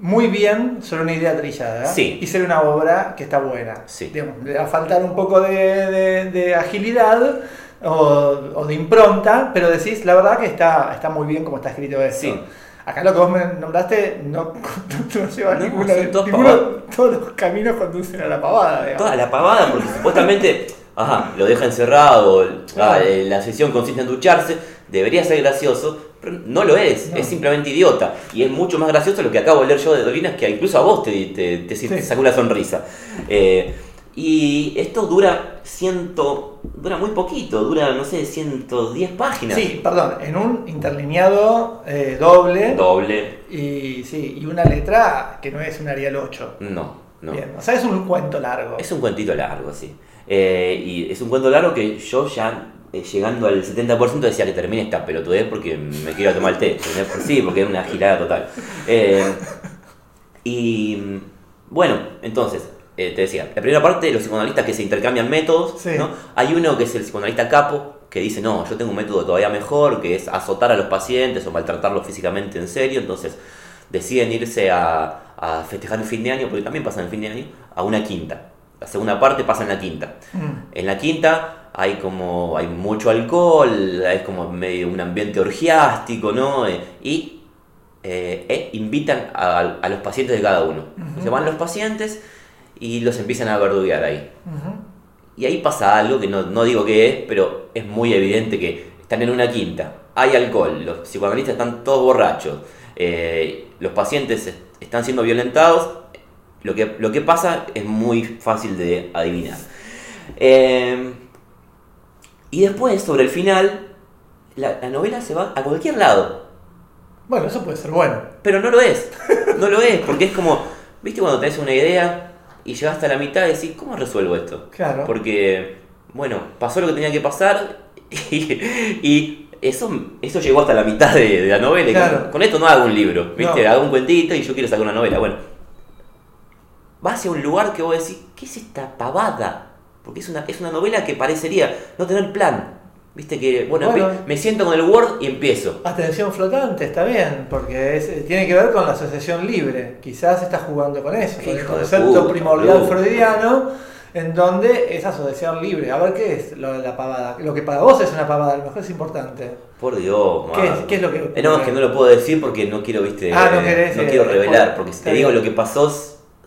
muy bien sobre una idea trillada Sí. y ser una obra que está buena. Sí. Digamos, le va a faltar un poco de, de- de agilidad o, o de impronta, pero decís, la verdad que está, está muy bien como está escrito esto. Sí. Acá lo que vos me nombraste no, no lleva No, ninguna, ninguno- todos los caminos conducen a la pavada. digamos. Toda la pavada, porque supuestamente, ajá, lo deja encerrado, ah, eh, la sesión consiste en ducharse, debería ser gracioso, pero no lo es, No. es simplemente idiota. Y es mucho más gracioso lo que acabo de leer yo de Dolinas, que incluso a vos te, te, te- te sacó una sonrisa. Eh, y esto dura ciento, dura muy poquito, dura, no sé, 110 páginas. Sí, perdón, en un interlineado eh, doble Doble, y, sí, y una letra que no es un Arial 8. no, no. Bien, o sea, es un cuento largo. Es un cuentito largo, sí. Eh, y es un cuento largo que yo ya, eh, llegando al 70%, decía que termine esta pelotudez porque me quiero tomar el té. Sí, porque es una girada total. Eh, y bueno, entonces, eh, te decía, la primera parte de los psicoanalistas que se intercambian métodos, Sí. ¿no? Hay uno que es el psicoanalista capo, que dice, no, yo tengo un método todavía mejor, que es azotar a los pacientes o maltratarlos físicamente en serio, entonces deciden irse a, a festejar el fin de año, porque también pasan el fin de año, a una quinta. La segunda parte pasa en la quinta. Mm. En la quinta hay como hay mucho alcohol, es como medio un ambiente orgiástico, ¿no? Eh, y eh, eh, invitan a, a los pacientes de cada uno. Se van los pacientes y los empiezan a verduguear ahí. Y ahí pasa algo que no, no digo qué es, pero es muy evidente que están en una quinta, hay alcohol, los psicoanalistas están todos borrachos, eh, los pacientes est- están siendo violentados, lo que, lo que pasa es muy fácil de adivinar. Eh, y después, sobre el final, la, la novela se va a cualquier lado. Bueno, eso puede ser bueno. Pero no lo es. No lo es, porque es como, ¿viste cuando tenés una idea y llegas hasta la mitad y decís, ¿cómo resuelvo esto? Claro. Porque, bueno, pasó lo que tenía que pasar y, y eso, eso llegó hasta la mitad de, de la novela. Claro. con, con esto no hago un libro, ¿viste? No. Hago un cuentito y yo quiero sacar una novela. Bueno, vas hacia un lugar que vos decís, ¿qué es esta pavada? Porque es una, es una novela que parecería no tener plan. Viste que, bueno, Bueno. me siento con el Word y empiezo. Atención flotante, está bien, porque es- tiene que ver con la asociación libre. Quizás está jugando con eso, con el concepto puta, primordial freudiano, en donde es asociación libre. A ver qué es lo de la pavada. Lo que para vos es una pavada, a lo mejor es importante. Por Dios, ¿Qué man. es- qué es lo que- Eh, no, es que no lo puedo decir porque no quiero, viste. Ah, no eh, querés, no eh, quiero revelar, porque si te digo lo que pasó,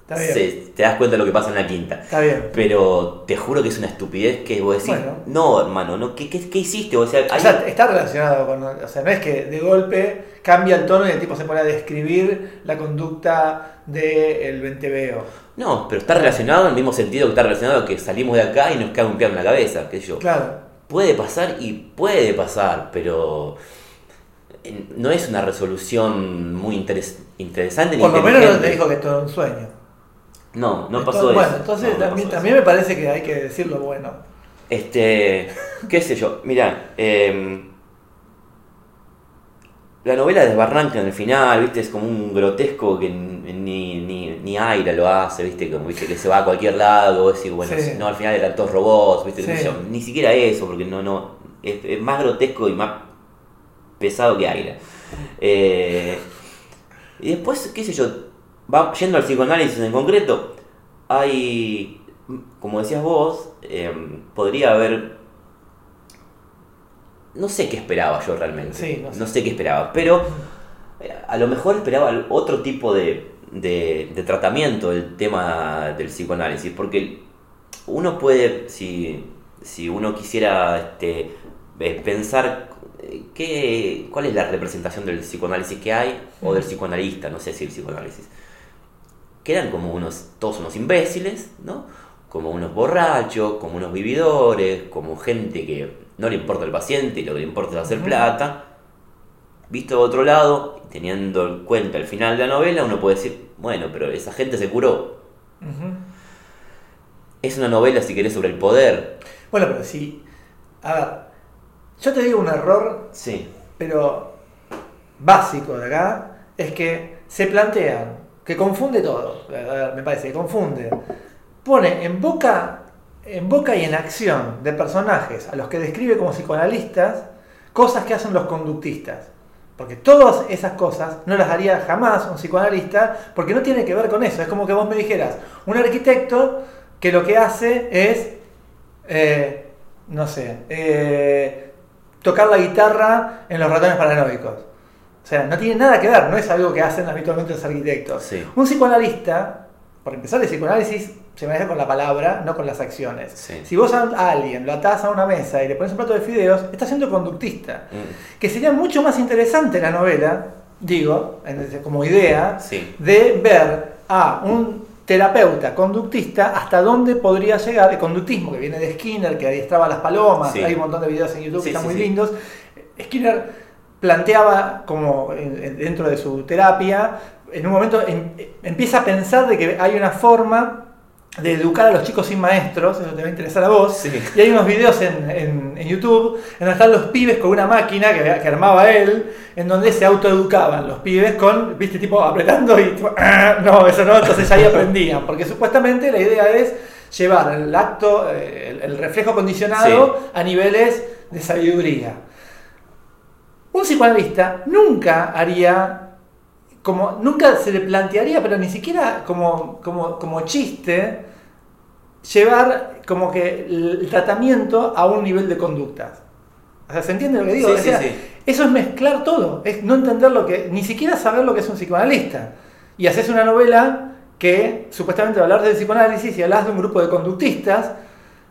Está bien. se- te das cuenta de lo que pasa en la quinta. Está bien. Pero te juro que es una estupidez que vos decís, Bueno. no, hermano, no, ¿qué, qué, qué hiciste? O sea, O hay- sea, está relacionado con. O sea, no es que de golpe cambia el tono y el tipo se pone a describir la conducta del venteveo. no, pero está relacionado en el mismo sentido que está relacionado que salimos de acá y nos cae un pie en la cabeza, sé yo. Claro. Puede pasar y puede pasar, pero eh, no es una resolución muy interes- interesante ni Por lo menos no te dijo que todo era un sueño. No, no Entonces, pasó eso. Bueno, entonces No, no también, también me parece que hay que decir lo bueno. Este, qué sé yo, mira, la novela desbarranca en el final, viste, es como un grotesco que ni, ni, ni Aira lo hace, viste, como viste que se va a cualquier lado, vos decís, bueno, Sí. no, al final eran todos robots, viste, Sí. sé ni siquiera eso, porque no, no, es, es más grotesco y más pesado que Aira. Eh, y después, qué sé yo, va yendo al psicoanálisis en concreto, hay, como decías vos, eh, podría haber... No sé qué esperaba yo realmente. Sí, no sé. qué esperaba, pero eh, a lo mejor esperaba otro tipo de, de, de tratamiento del tema del psicoanálisis, porque uno puede, si, si uno quisiera este, eh, pensar eh, qué, cuál es la representación del psicoanálisis que hay, o del psicoanalista, no sé si el psicoanálisis, quedan como unos, todos unos imbéciles, ¿no? Como unos borrachos, como unos vividores, como gente que no le importa el paciente y lo que le importa es hacer plata. Visto de otro lado, teniendo en cuenta el final de la novela, uno puede decir, bueno, pero esa gente se curó. Es una novela, si querés, sobre el poder. Bueno, pero sí. A ver, yo te digo un error, Sí. pero básico de acá, es que se plantean, que confunde todo. Me parece que confunde. Pone en boca, en boca y en acción de personajes a los que describe como psicoanalistas cosas que hacen los conductistas. Porque todas esas cosas no las haría jamás un psicoanalista porque no tiene que ver con eso. Es como que vos me dijeras, un arquitecto que lo que hace es, eh, no sé, eh, tocar la guitarra en los ratones paranoicos. O sea, no tiene nada que ver, no es algo que hacen habitualmente los arquitectos. Sí. Un psicoanalista, por empezar, el psicoanálisis se maneja con la palabra, no con las acciones. Sí. Si vos a alguien lo atás a una mesa y le pones un plato de fideos, estás siendo conductista. Mm, Que sería mucho más interesante la novela, digo, como idea, Sí. de ver a un terapeuta conductista hasta dónde podría llegar el conductismo que viene de Skinner, que adiestraba a las palomas, hay un montón de videos en YouTube que están muy lindos. Skinner planteaba como en- en- dentro de su terapia, en un momento em- empieza a pensar de que hay una forma de educar a los chicos sin maestros, eso te va a interesar a vos, Sí. y hay unos videos en, en- en YouTube en donde están los pibes con una máquina que, que armaba él, en donde se autoeducaban los pibes con, viste, tipo apretando y tipo, "Ah, no, eso no, entonces ahí aprendían, porque supuestamente la idea es llevar el acto, eh, el, el reflejo condicionado a niveles de sabiduría. Un psicoanalista nunca haría, como, nunca se le plantearía, pero ni siquiera como, como, como chiste, llevar como que el tratamiento a un nivel de conductas. O sea, ¿se entiende lo que digo? Sí, O sí, sea, sí. Eso es mezclar todo, es no entender lo que, ni siquiera saber lo que es un psicoanalista. Y haces una novela que supuestamente hablar del psicoanálisis y hablas de un grupo de conductistas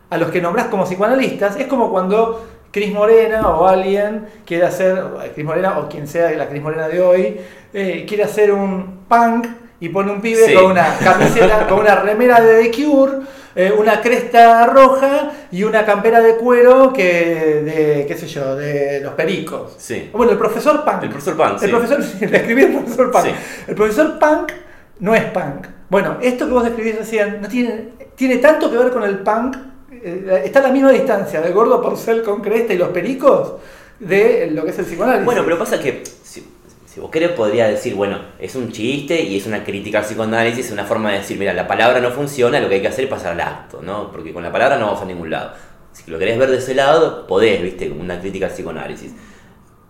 a los que nombrás como psicoanalistas, es como cuando Cris Morena o alguien quiere hacer, Cris Morena o quien sea la Cris Morena de hoy, eh, quiere hacer un punk y pone un pibe Sí. con una camiseta, con una remera de The Cure, eh, una cresta roja y una campera de cuero que de, qué sé yo, de los pericos. Sí. Bueno, el profesor Punk. El profesor Punk, El sí. profesor, le escribí el profesor Punk. El profesor Punk no es punk. Bueno, esto que vos describís recién no tiene, tiene tanto que ver con el punk. Eh, está a la misma distancia del gordo porcel con cresta y los pericos de lo que es el psicoanálisis. Bueno, pero pasa que si, si vos querés podría decir, bueno, es un chiste y es una crítica al psicoanálisis, una forma de decir, mira, la palabra no funciona, lo que hay que hacer es pasar al acto, ¿no? Porque con la palabra no vamos a ningún lado. Si lo querés ver de ese lado, podés, viste, una crítica al psicoanálisis.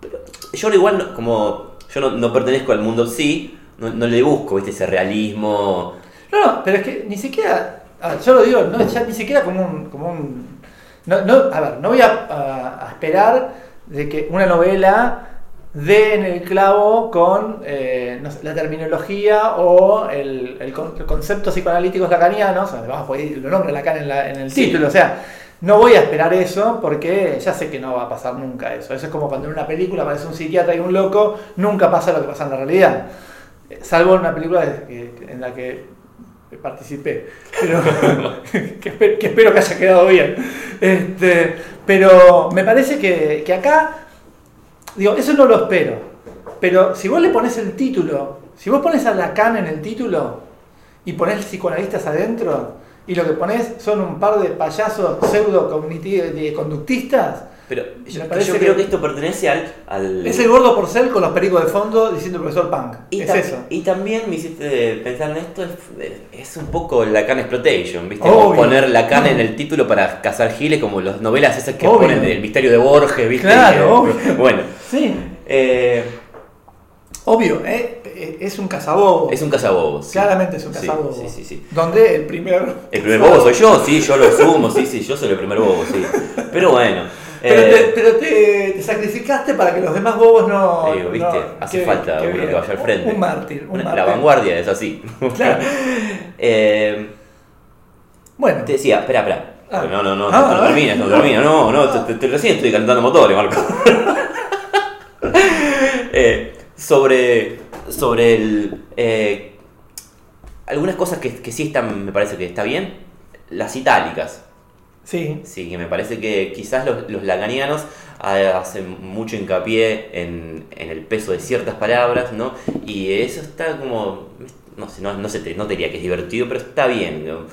Pero yo lo igual, no- como yo no, no pertenezco al mundo sí, no, no le busco, viste, ese realismo. No, no, pero es que ni siquiera, ah, yo lo digo, no, ya ni siquiera como un, como un no, no, a ver, no voy a, a- a esperar de que una novela dé en el clavo con eh, no sé, la terminología o el, el con- el concepto psicoanalíticos lacanianos, o sea, vamos a poner, lo nombra Lacan en, la- en el Sí. título, o sea, no voy a esperar eso porque ya sé que no va a pasar nunca eso. Eso es como cuando en una película aparece un psiquiatra y un loco, nunca pasa lo que pasa en la realidad. Eh, Salvo en una película en la que participé, pero que, espe- que espero que haya quedado bien. Este, pero me parece que, que acá, digo, eso no lo espero. Pero si vos le pones el título, si vos pones a Lacan en el título y pones psicoanalistas adentro, y lo que pones son un par de payasos pseudo conductistas, Pero yo, creo que esto pertenece al... al es el gordo porcel con los pericos de fondo diciendo profesor Punk. Y, es tam- eso. y también me hiciste pensar en esto, es, es un poco Lacan Exploitation, ¿viste? Como poner Lacan en el título para cazar giles, como las novelas esas que Obvio. ponen el misterio de Borges, ¿viste? Claro, obvio. Bueno, Sí, eh, obvio, eh, eh, es un cazabobo. es un cazabobos. sí. Claramente es un cazabobo. Sí, sí, sí. Donde el primer. El primer bobo soy yo, sí, yo lo sumo, sí, sí, yo soy el primer bobo, sí. Pero bueno. Pero, eh, te, pero te, te sacrificaste para que los demás bobos no. digo, ¿viste? no- Hace que- falta que uno que vean. vaya al frente. Un mártir. Un mártir. La vanguardia es así. Claro. Eh, Bueno, Te decía, espera, espera. Ah. No, no, no, Ah, no, no termines, no termines, no, no, te, te- te- recién estoy calentando motores, Marco. Eh, sobre, sobre el, algunas cosas que, que sí están, me parece que está bien, las itálicas. Sí. Sí, que me parece que quizás los, los lacanianos ha- hacen mucho hincapié en, en el peso de ciertas palabras, ¿no? Y eso está como, no sé, no, no sé, te- diría que es divertido, pero está bien. ¿no?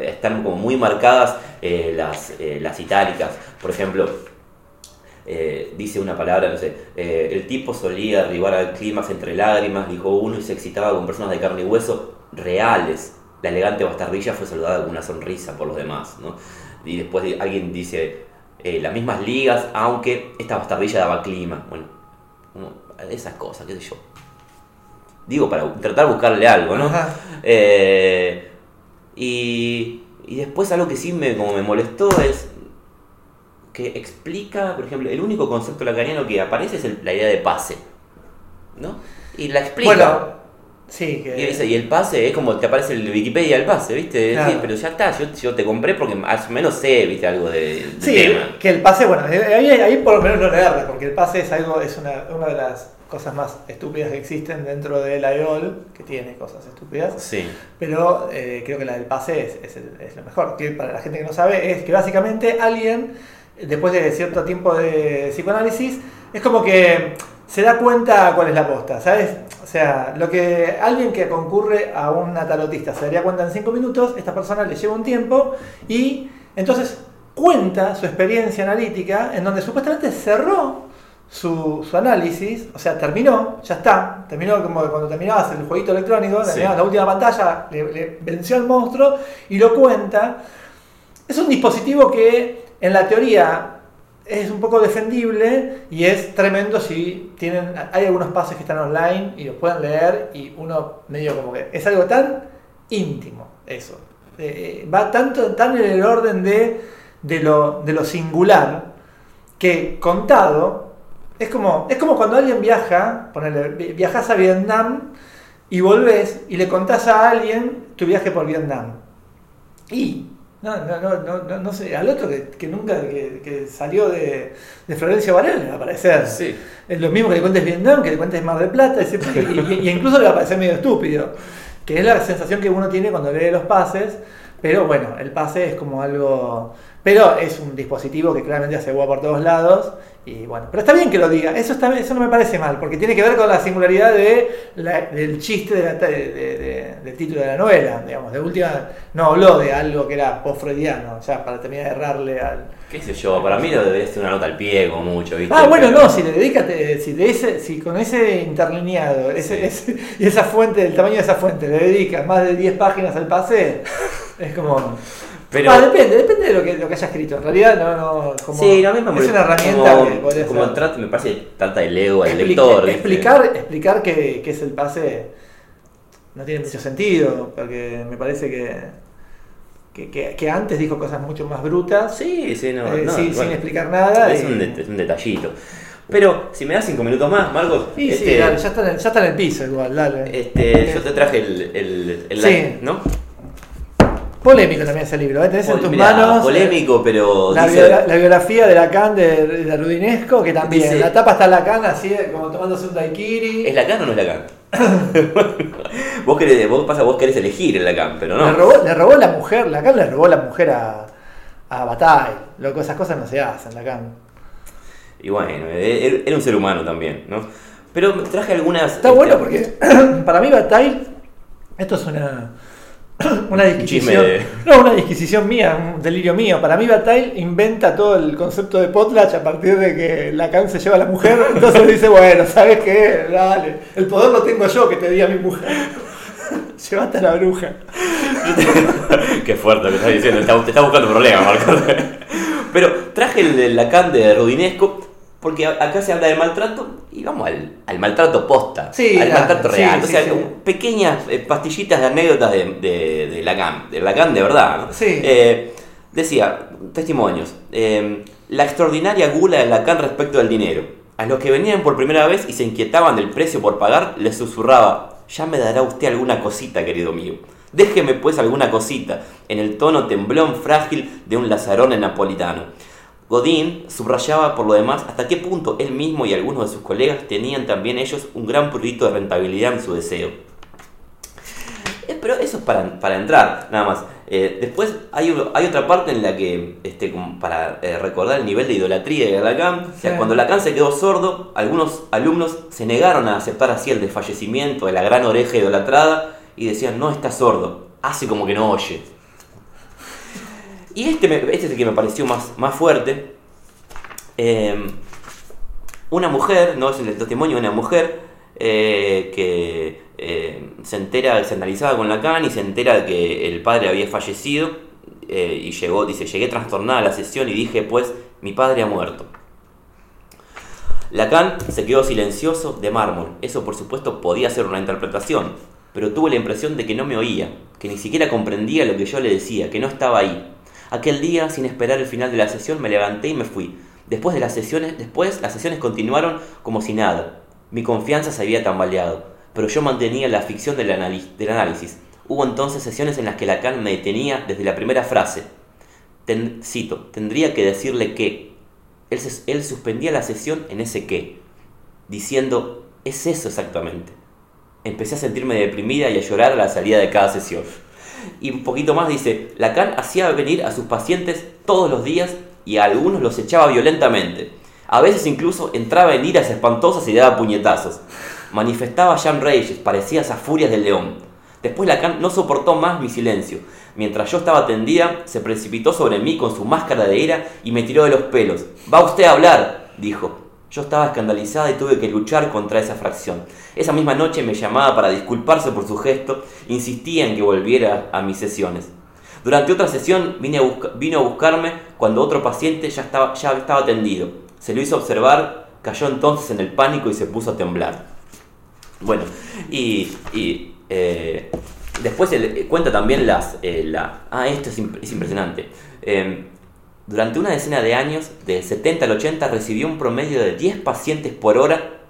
Están como muy marcadas eh, las, eh, las itálicas. Por ejemplo, eh, dice una palabra, no sé, eh, el tipo solía arribar al clímax entre lágrimas, dijo uno, y se excitaba con personas de carne y hueso reales. La elegante bastardilla fue saludada con una sonrisa por los demás, ¿no? Y después alguien dice, eh, las mismas ligas, aunque esta bastardilla daba clima. Bueno, esas cosas, qué sé yo. Digo, para tratar de buscarle algo, ¿no? Eh, y, y después algo que sí me, como me molestó es que explica, por ejemplo, el único concepto lacaniano que aparece es el- la idea de pase. ¿No? Y la explica. Bueno, sí. Que, y, dice, y el pase es como te aparece el Wikipedia del pase, ¿viste? Claro. Sí, pero ya está, yo, yo te compré porque más o menos sé, ¿viste? Algo de, de Sí, tema. que el pase, bueno, ahí, ahí por lo menos no le erra, porque el pase es algo, es una, una de las cosas más estúpidas que existen dentro de la EOL, que tiene cosas estúpidas, Sí. pero eh, creo que la del pase es, es el- es lo mejor. Que para la gente que no sabe, es que básicamente alguien, después de cierto tiempo de psicoanálisis, es como que se da cuenta cuál es la posta, ¿sabes? O sea, lo que alguien que concurre a una tarotista se daría cuenta en cinco minutos, esta persona le lleva un tiempo y entonces cuenta su experiencia analítica en donde supuestamente cerró su, su análisis, o sea, terminó, ya está, terminó como cuando terminabas el jueguito electrónico, Sí. terminabas la última pantalla, le, le venció al monstruo y lo cuenta. Es un dispositivo que en la teoría es un poco defendible y es tremendo si tienen hay algunos pases que están online y los pueden leer y uno medio como que es algo tan íntimo eso. Eh, va tanto tan en el orden de, de, lo, de lo singular que contado es como es como cuando alguien viaja ponele, vi- viajas a Vietnam y volvés y le contás a alguien tu viaje por Vietnam. Y No, no, no, no, no, no sé. Al otro que, que nunca que, que salió de, de Florencio Varela va a parecer. Sí. Es lo mismo que le cuentes Vietnam, que le cuentes Mar del Plata, y- y incluso le va a parecer medio estúpido. Que es la sensación que uno tiene cuando lee los pases. Pero bueno, el pase es como algo. Pero es un dispositivo que claramente hace hueá por todos lados. Y bueno, pero está bien que lo diga. Eso, está, eso no me parece mal, porque tiene que ver con la singularidad de la- del chiste de la- de- de- de- del título de la novela. Digamos, de última, no habló de algo que era post-freudiano, ya para terminar de errarle al. ¿Qué sé yo? Para mí lo debería ser una nota al pie, como mucho, ¿viste? Ah, bueno, Pero- no, si le dedicas, te- si, de ese, si con ese interlineado ese, Sí. ese- y esa fuente, el tamaño de esa fuente, le dedicas más de 10 páginas al pase, es como. Pero- Ah, depende, depende de lo que, lo que haya escrito. En realidad, no, no. Como, sí, es una herramienta como, que podría como ser. trata- me parece que trata el ego al lector. ¿viste? explicar explicar qué, qué es el pase no tiene mucho sentido, porque me parece que, que, que- que antes dijo cosas mucho más brutas, Sí, sí, no. eh, no, sin, bueno, sin explicar nada. Es y- un, det- es un detallito. Pero si me das cinco minutos más, Marcos, Sí, sí, este, dale, ya está, en el, ya está en el piso igual, dale. este, yo te traje el, el, el Sí. like, ¿no? Polémico también ese libro, ¿eh? tenés en tus mirá, manos. eh, Polémico, pero. La, dice- biogra- la biografía de Lacan de, de Rudinesco, que también. Dice- la tapa está Lacan así, eh, como tomándose un daiquiri. ¿Es Lacan o no es Lacan? vos, querés, vos, pasa, vos querés elegir el Lacan, pero no. Le, robó, le robó la mujer, Lacan le robó la mujer a, a Bataille. Loco, esas cosas no se hacen, Lacan. Y bueno, e- era un ser humano también, ¿no? Pero traje algunas. Está este, bueno porque para mí Bataille, esto es una, una disquisición. de- No, una disquisición mía, un delirio mío. Para mí Bataille inventa todo el concepto de potlatch a partir de que Lacan se lleva a la mujer. Entonces dice, bueno, ¿sabes qué? Dale, el poder lo tengo yo que te di a mi mujer. Llévate a la bruja. Qué fuerte lo que estás diciendo, te está, te está buscando problemas, Marcos. Pero traje el de Lacan de Rudinesco porque acá se habla de maltrato y vamos al, al maltrato posta, Sí, al maltrato real. sí, o sea, sí. pequeñas eh, pastillitas de anécdotas de, de- de Lacan, de Lacan de verdad. Eh, decía, testimonios, eh, la extraordinaria gula de Lacan respecto del dinero. A los que venían por primera vez y se inquietaban del precio por pagar, les susurraba, ya me dará usted alguna cosita, querido mío. Déjeme pues alguna cosita, en el tono temblón frágil de un lazarón napolitano. Godín subrayaba por lo demás hasta qué punto él mismo y algunos de sus colegas tenían también ellos un gran prurito de rentabilidad en su deseo. Eh, Pero eso es para, para entrar, nada más. Eh, después hay, hay otra parte en la que, este, como para eh, recordar el nivel de idolatría de Lacan, o sea, cuando Lacan se quedó sordo, algunos alumnos se negaron a aceptar así el desfallecimiento de la gran oreja idolatrada y decían, no está sordo, hace como que no oye. Y este, me- este es el que me pareció más, más fuerte. Eh, una mujer, no es el testimonio una mujer eh, que eh, se entera, se analizaba con Lacan y se entera de que el padre había fallecido eh, y llegó, dice, llegué trastornada a la sesión y dije, pues, mi padre ha muerto. Lacan se quedó silencioso de mármol. Eso por supuesto podía ser una interpretación, pero tuve la impresión de que no me oía, que ni siquiera comprendía lo que yo le decía, que no estaba ahí. Aquel día, sin esperar el final de la sesión, me levanté y me fui. Después de las sesiones, después las sesiones continuaron como si nada. Mi confianza se había tambaleado, pero yo mantenía la ficción del, análisis. Hubo entonces sesiones en las que Lacan me detenía desde la primera frase. Ten- cito, tendría que decirle que. Él, él suspendía la sesión en ese qué, diciendo, es eso exactamente. Empecé a sentirme deprimida y a llorar a la salida de cada sesión. Y un poquito más dice, Lacan hacía venir a sus pacientes todos los días y a algunos los echaba violentamente. A veces incluso entraba en iras espantosas y daba puñetazos. Manifestaba Jean Reyes, parecía esas furias del león. Después Lacan no soportó más mi silencio. Mientras yo estaba tendida, se precipitó sobre mí con su máscara de ira y me tiró de los pelos. Va usted a hablar, dijo. Yo estaba escandalizada y tuve que luchar contra esa fracción. Esa misma noche me llamaba para disculparse por su gesto, insistía en que volviera a mis sesiones. Durante otra sesión vine a vino a buscarme cuando otro paciente ya estaba, ya estaba tendido. Se lo hizo observar, cayó entonces en el pánico y se puso a temblar. Bueno, y, y, eh, después cuenta también las... eh, la, ah, esto es, imp- es impresionante. Eh, durante una decena de años, de 70 al 80, recibió un promedio de 10 pacientes por hora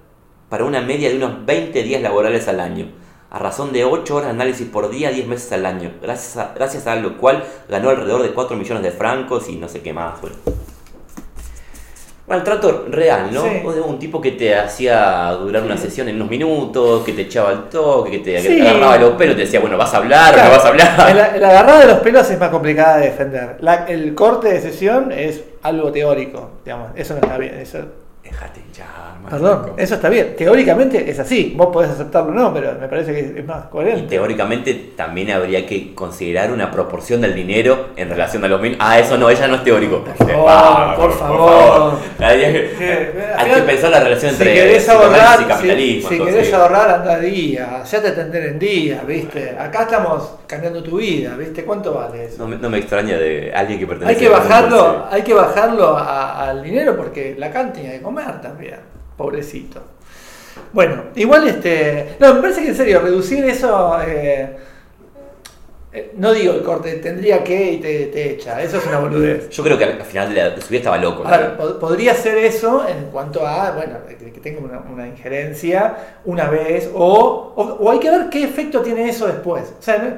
para una media de unos 20 días laborales al año. a razón de 8 horas de análisis por día, 10 meses al año, gracias a, gracias a lo cual ganó alrededor de 4 millones de francos y no sé qué más. Bueno. Maltrato real, ¿no? Sí. Vos de un tipo que te hacía durar una sesión en unos minutos, que te echaba el toque, que te, que Sí. te agarraba los pelos te decía, bueno, vas a hablar, Claro, no vas a hablar. La, la agarrada de los pelos es más complicada de defender. La- el corte de sesión es algo teórico, digamos. Eso no está bien. Eso, Déjate hinchar, más perdón, eso está bien. Teóricamente es así. Vos podés aceptarlo o no, pero me parece que es más Y coherente. teóricamente también habría que considerar una proporción del dinero en relación a los mil. Ah, eso no, ella no es teórico. Por favor, Vamos, por favor. Hay, hay que pensar la relación si entre querés ahorrar, y capitalismo. si, si querés ahorrar, anda día, ya te atender en día, ¿viste? Acá estamos cambiando tu vida, ¿viste? ¿Cuánto vale eso? no, me, no me extraña de alguien que pertenece Hay que a bajarlo, bolsillo. hay que bajarlo a- al dinero porque la can tenía que también, pobrecito. Bueno, igual este. No, me parece que en serio, reducir eso. eh, eh, no digo el corte, tendría que y te, te echa. Eso es una boludez. Yo creo que al final de, la, de su vida estaba loco. podría ser eso en cuanto a, bueno, que, que tenga una, una injerencia una vez, o, o, o hay que ver qué efecto tiene eso después. O sea, no-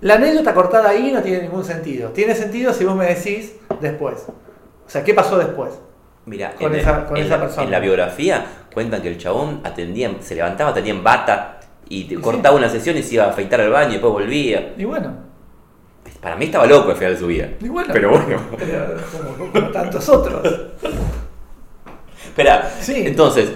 la anécdota cortada ahí no tiene ningún sentido. Tiene sentido si vos me decís después. O sea, ¿qué pasó después? Mira, con en, esa- con en esa la, persona. en la biografía cuentan que el chabón atendía, se levantaba, tenía en bata y te Sí. cortaba una sesión y se iba a afeitar al baño y después volvía. Y bueno, Para mí estaba loco al final de su vida. y bueno. Pero bueno. pero como, como tantos otros. Espera, Sí. entonces,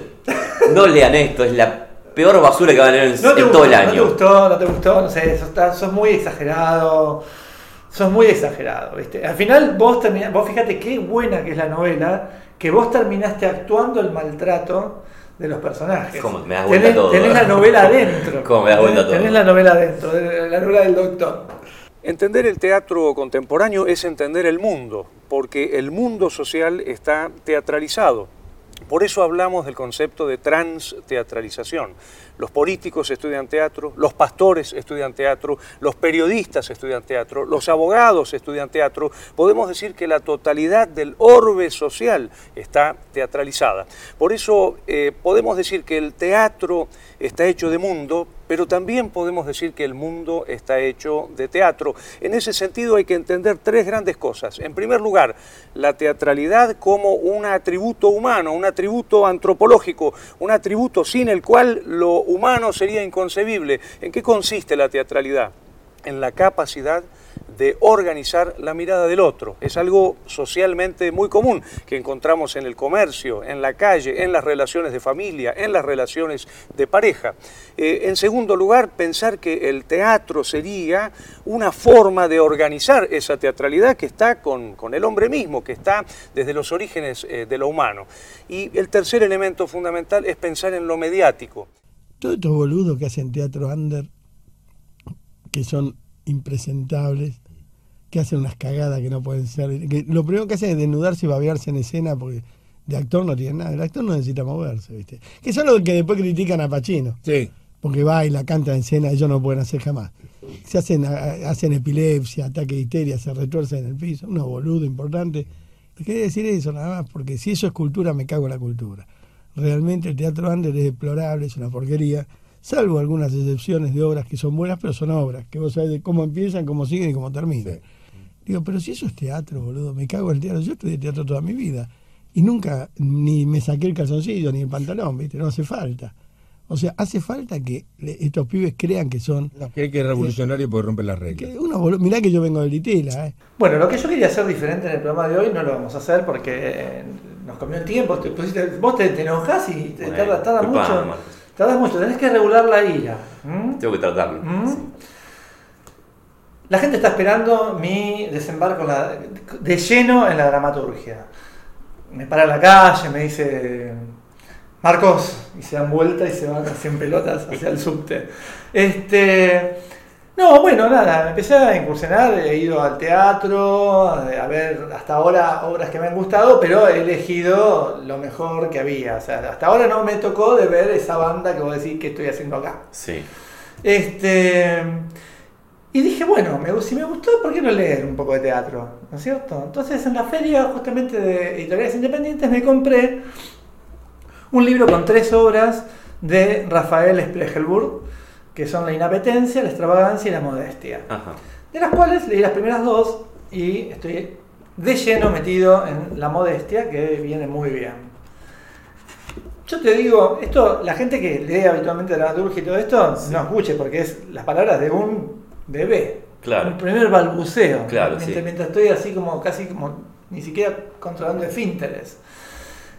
no lean esto, es la peor basura que van a leer en, No te en gustó, todo el no te año. gustó, no te gustó, no sé, sos, sos muy exagerado. Sos muy exagerado, ¿viste? Al final vos terminás, vos fíjate qué buena que es la novela, que vos terminaste actuando el maltrato de los personajes. ¿Cómo? Me das vuelta tenés, todo. tenés la novela adentro. ¿Cómo me das vuelta todo? Tenés la novela adentro, de- la novela del doctor. Entender el teatro contemporáneo es entender el mundo, porque el mundo social está teatralizado. Por eso hablamos del concepto de transteatralización. Los políticos estudian teatro, los pastores estudian teatro, los periodistas estudian teatro, los abogados estudian teatro. Podemos decir que la totalidad del orbe social está teatralizada. Por eso eh, podemos decir que el teatro está hecho de mundo, pero también podemos decir que el mundo está hecho de teatro. En ese sentido hay que entender tres grandes cosas. En primer lugar, la teatralidad como un atributo humano, un atributo antropológico, un atributo sin el cual lo humano sería inconcebible. ¿En qué consiste la teatralidad? En la capacidad de organizar la mirada del otro. Es algo socialmente muy común que encontramos en el comercio, en la calle, en las relaciones de familia, en las relaciones de pareja. Eh, en segundo lugar, pensar que el teatro sería una forma de organizar esa teatralidad que está con, con el hombre mismo, que está desde los orígenes eh, de lo humano. Y el tercer elemento fundamental es pensar en lo mediático. Todos estos boludos que hacen teatro under, que son impresentables, que hacen unas cagadas que no pueden ser. Que lo primero que hacen es desnudarse y babearse en escena porque de actor no tienen nada. El actor no necesita moverse, ¿viste? Que son los que después critican a Pacino. Sí. Porque baila, canta en escena, ellos no pueden hacer jamás. Se hacen, hacen epilepsia, ataque de histeria, se retuercen en el piso, unos boludos importantes. Quería decir eso nada más, porque si eso es cultura, me cago en la cultura. Realmente el teatro under es deplorable, es una porquería, salvo algunas excepciones de obras que son buenas, pero son obras, que vos sabés de cómo empiezan, cómo siguen y cómo terminan. Sí. Digo, pero si eso es teatro, boludo, me cago en el teatro. Yo estudié teatro toda mi vida y nunca ni me saqué el calzoncillo ni el pantalón, ¿viste? No hace falta. O sea, hace falta que estos pibes crean que son. No, cree que es revolucionario porque rompe las reglas. Que uno, mirá que yo vengo de Litela, ¿eh? Bueno, lo que yo quería hacer diferente en el programa de hoy no lo vamos a hacer porque eh, nos comió el tiempo. Te pusiste- vos te, te enojás y te Bueno, tarda, tarda mucho. Tardas mucho, tenés que regular la ira. Tengo que tratarlo. ¿Mm? Sí. La gente está esperando mi desembarco en la- de lleno en la dramaturgia. Me para en la calle, me dice Marcos, y se dan vuelta y se van en pelotas hacia el subte. Este, no, bueno, nada, empecé a incursionar, he ido al teatro, a ver hasta ahora obras que me han gustado, pero he elegido lo mejor que había. O sea, hasta ahora no me tocó de ver esa banda que vos decís que estoy haciendo acá. Sí. Este, y dije, bueno, me- si me gustó, ¿por qué no leer un poco de teatro? ¿No es cierto? Entonces, en la feria justamente de editoriales independientes me compré un libro con tres obras de Rafael Splegelburg, que son la inapetencia, la extravagancia y la modestia. Ajá. De las cuales leí las primeras dos y estoy de lleno metido en la modestia, que viene muy bien. Yo te digo, esto, la gente que lee habitualmente dramaturgia y todo esto, no escuche, porque es las palabras de un bebé. Claro. Un primer balbuceo. Claro, mientras, sí. mientras estoy así como casi como ni siquiera controlando esfínteres.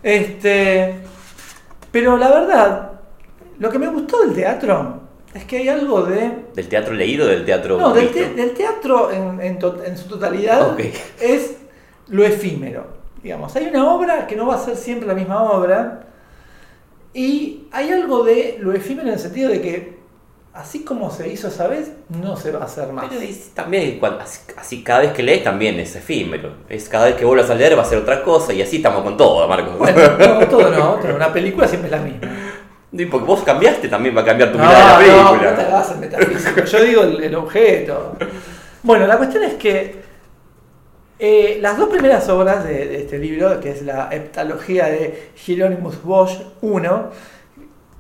Este, pero la verdad, lo que me gustó del teatro es que hay algo de ¿Del teatro leído o del teatro no, del, te- del teatro en, en to- en su totalidad es lo efímero. Digamos, hay una obra que no va a ser siempre la misma obra y hay algo de lo efímero en el sentido de que así como se hizo esa vez, no se va a hacer más. Pero es- también, cuando- así, así cada vez que lees también es efímero. Es cada vez que vuelvas a leer va a ser otra cosa y así estamos con todo, Marcos. Bueno, no, todo no, pero una película siempre es la misma. Y porque vos cambiaste también va a cambiar tu No, mirada de la no, película. no te hagas metafísico. Yo digo el, el objeto. Bueno, la cuestión es que eh, las dos primeras obras de, de este libro, que es la heptalogía de Hieronymus Bosch 1,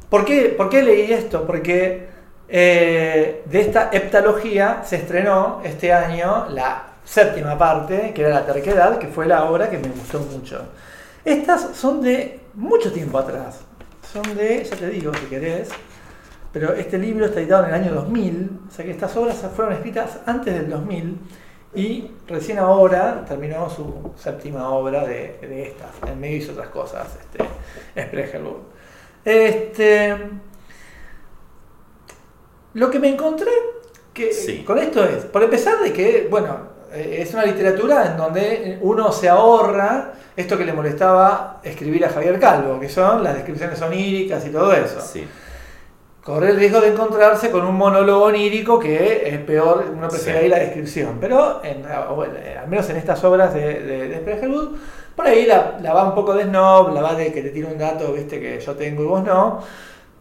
¿por qué, por qué leí esto? Porque eh, de esta heptalogía se estrenó este año la séptima parte, que era La terquedad, que fue la obra que me gustó mucho. Estas son de mucho tiempo atrás. Son de, ya te digo, si querés, pero este libro está editado en el año 2000, o sea que estas obras fueron escritas antes del 2000 y recién ahora terminó su séptima obra de, de estas. En medio hizo otras cosas, este, Spregelburg. Este, lo que me encontré que Sí. con esto es, por empezar de que, bueno, es una literatura en donde uno se ahorra esto que le molestaba escribir a Javier Calvo, que son las descripciones oníricas y todo eso. Sí. Corre el riesgo de encontrarse con un monólogo onírico que es peor, uno prefiere Sí. ahí la descripción. Pero, en o, eh, al menos en estas obras de, de, de por ahí la, la va un poco de snob, la va de que te tiro un dato, viste, que yo tengo y vos no.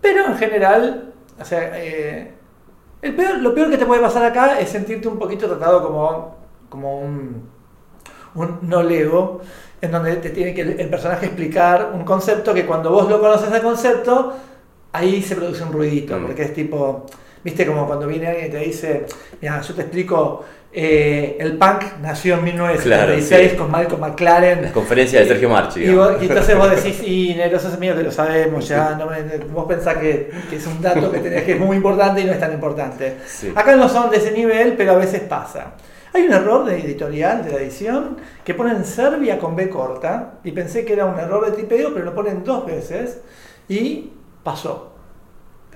Pero en general, o sea, eh, el peor, lo peor que te puede pasar acá es sentirte un poquito tratado como, como un, un no lego, en donde te tiene que el, personaje explicar un concepto que cuando vos lo conoces el concepto, ahí se produce un ruidito, Mm. porque es tipo, viste como cuando viene alguien y te dice, mira, yo te explico, eh, el punk nació en 1976 Claro, sí. con Malcolm McLaren. Las conferencias de Sergio Marchi. Y, vos- y entonces vos decís, y negro, eso es mío, que lo sabemos ya, no me- vos pensás que, que es un dato que tenés que es muy importante y no es tan importante. Sí. Acá no son de ese nivel, pero a veces pasa. Hay un error de editorial, de la edición, que ponen Serbia con B corta, y pensé que era un error de tipeo, pero lo ponen dos veces, y pasó.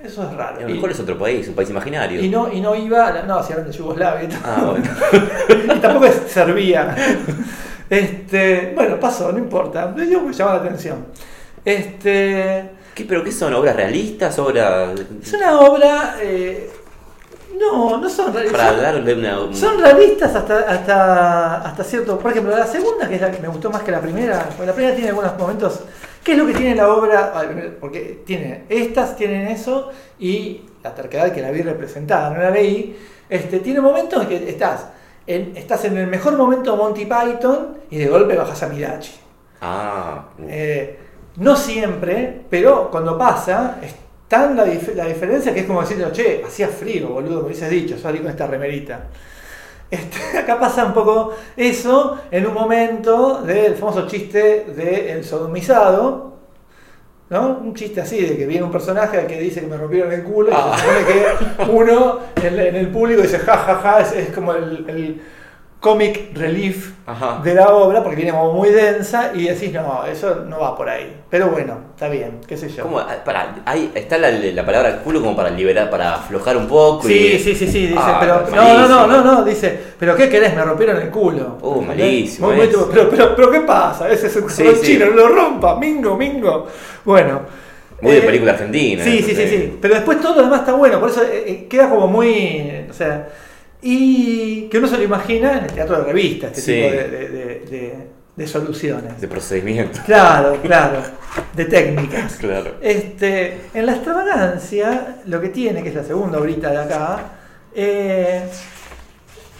Eso es raro. A lo Y- mejor es otro país, un país imaginario. y no, y no iba, a la- no, si hablan de Yugoslavia. Ah, bueno. y tampoco es servía. Este, bueno, pasó, no importa. Yo me llama la atención. Este, ¿Qué, ¿Pero qué son? ¿Obras realistas? ¿Obras...? es una obra. eh, no, no son Para realistas. darle una... un- Son realistas hasta, hasta, hasta cierto. Por ejemplo, la segunda, que es la que me gustó más que la primera, porque la primera tiene algunos momentos. ¿Qué es lo que tiene la obra? Porque tiene, estas tienen eso y la terquedad que la vi representada, no la leí. Este, tiene momentos en que estás en, estás en el mejor momento de Monty Python y de golpe bajas a Mirachi. Ah, Eh, no siempre, pero cuando pasa, es tan la, dif- la diferencia que es como decirle, che, hacía frío, boludo, me hubieses dicho, salí con esta remerita. Este, acá pasa un poco eso en un momento del famoso chiste del sodomizado, ¿no? Un chiste así, de que viene un personaje que dice que me rompieron el culo y Ah. se supone que uno en, en el público dice, ja, ja, ja, es, es como el, el comic relief Ajá. de la obra porque viene como muy densa y decís, no, eso no va por ahí. Pero bueno, está bien, qué sé yo. ¿Cómo? Ah, Pará, ahí está la, la palabra culo como para liberar, para aflojar un poco Sí, y... sí, sí, sí, dice, Ah, pero no, no, no, no, no, dice, pero ¿qué querés? Me rompieron el culo. Uh, malísimo Muy, muy- eso. pero, pero, pero, ¿qué pasa? Ese es un Sí, chino, no lo rompa, mingo, mingo. Bueno. Muy de eh, película argentina. Sí, sí, sí, sí. Pero después todo lo demás está bueno, por eso eh, eh, queda como muy. O sea. Y que uno se lo imagina en el teatro de revista, este Sí. tipo de, de- de- de- de soluciones. De procedimiento. Claro, claro. De técnicas. Claro. Este, en la extravagancia, lo que tiene, que es la segunda horita de acá, eh,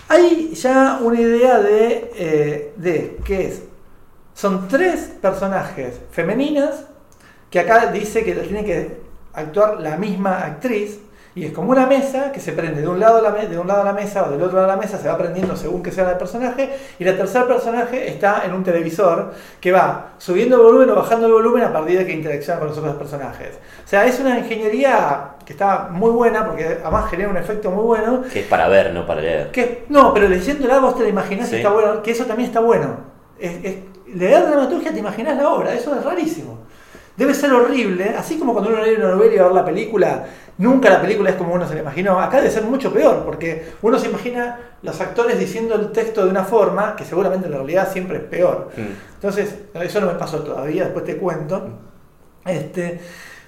hay ya una idea de, eh, de que es, son tres personajes femeninas, que acá dice que tiene que actuar la misma actriz, Y es como una mesa que se prende de un lado a la, de un lado la mesa o del otro lado a la mesa, se va prendiendo según que sea el personaje, y el tercer personaje está en un televisor que va subiendo el volumen o bajando el volumen a partir de que interacciona con los otros personajes. O sea, es una ingeniería que está muy buena, porque además genera un efecto muy bueno, Que es para ver, no para leer. que, no, pero leyéndola vos te la imaginás y Sí. está bueno, que eso también está bueno. Es, es- leer dramaturgia te imaginás la obra, eso es rarísimo. Debe ser horrible, así como cuando uno lee una novela y va a ver la película, nunca la película es como uno se la imaginó. Acá debe ser mucho peor, porque uno se imagina los actores diciendo el texto de una forma que seguramente en la realidad siempre es peor. Mm. Entonces, eso no me pasó todavía, después te cuento. Este,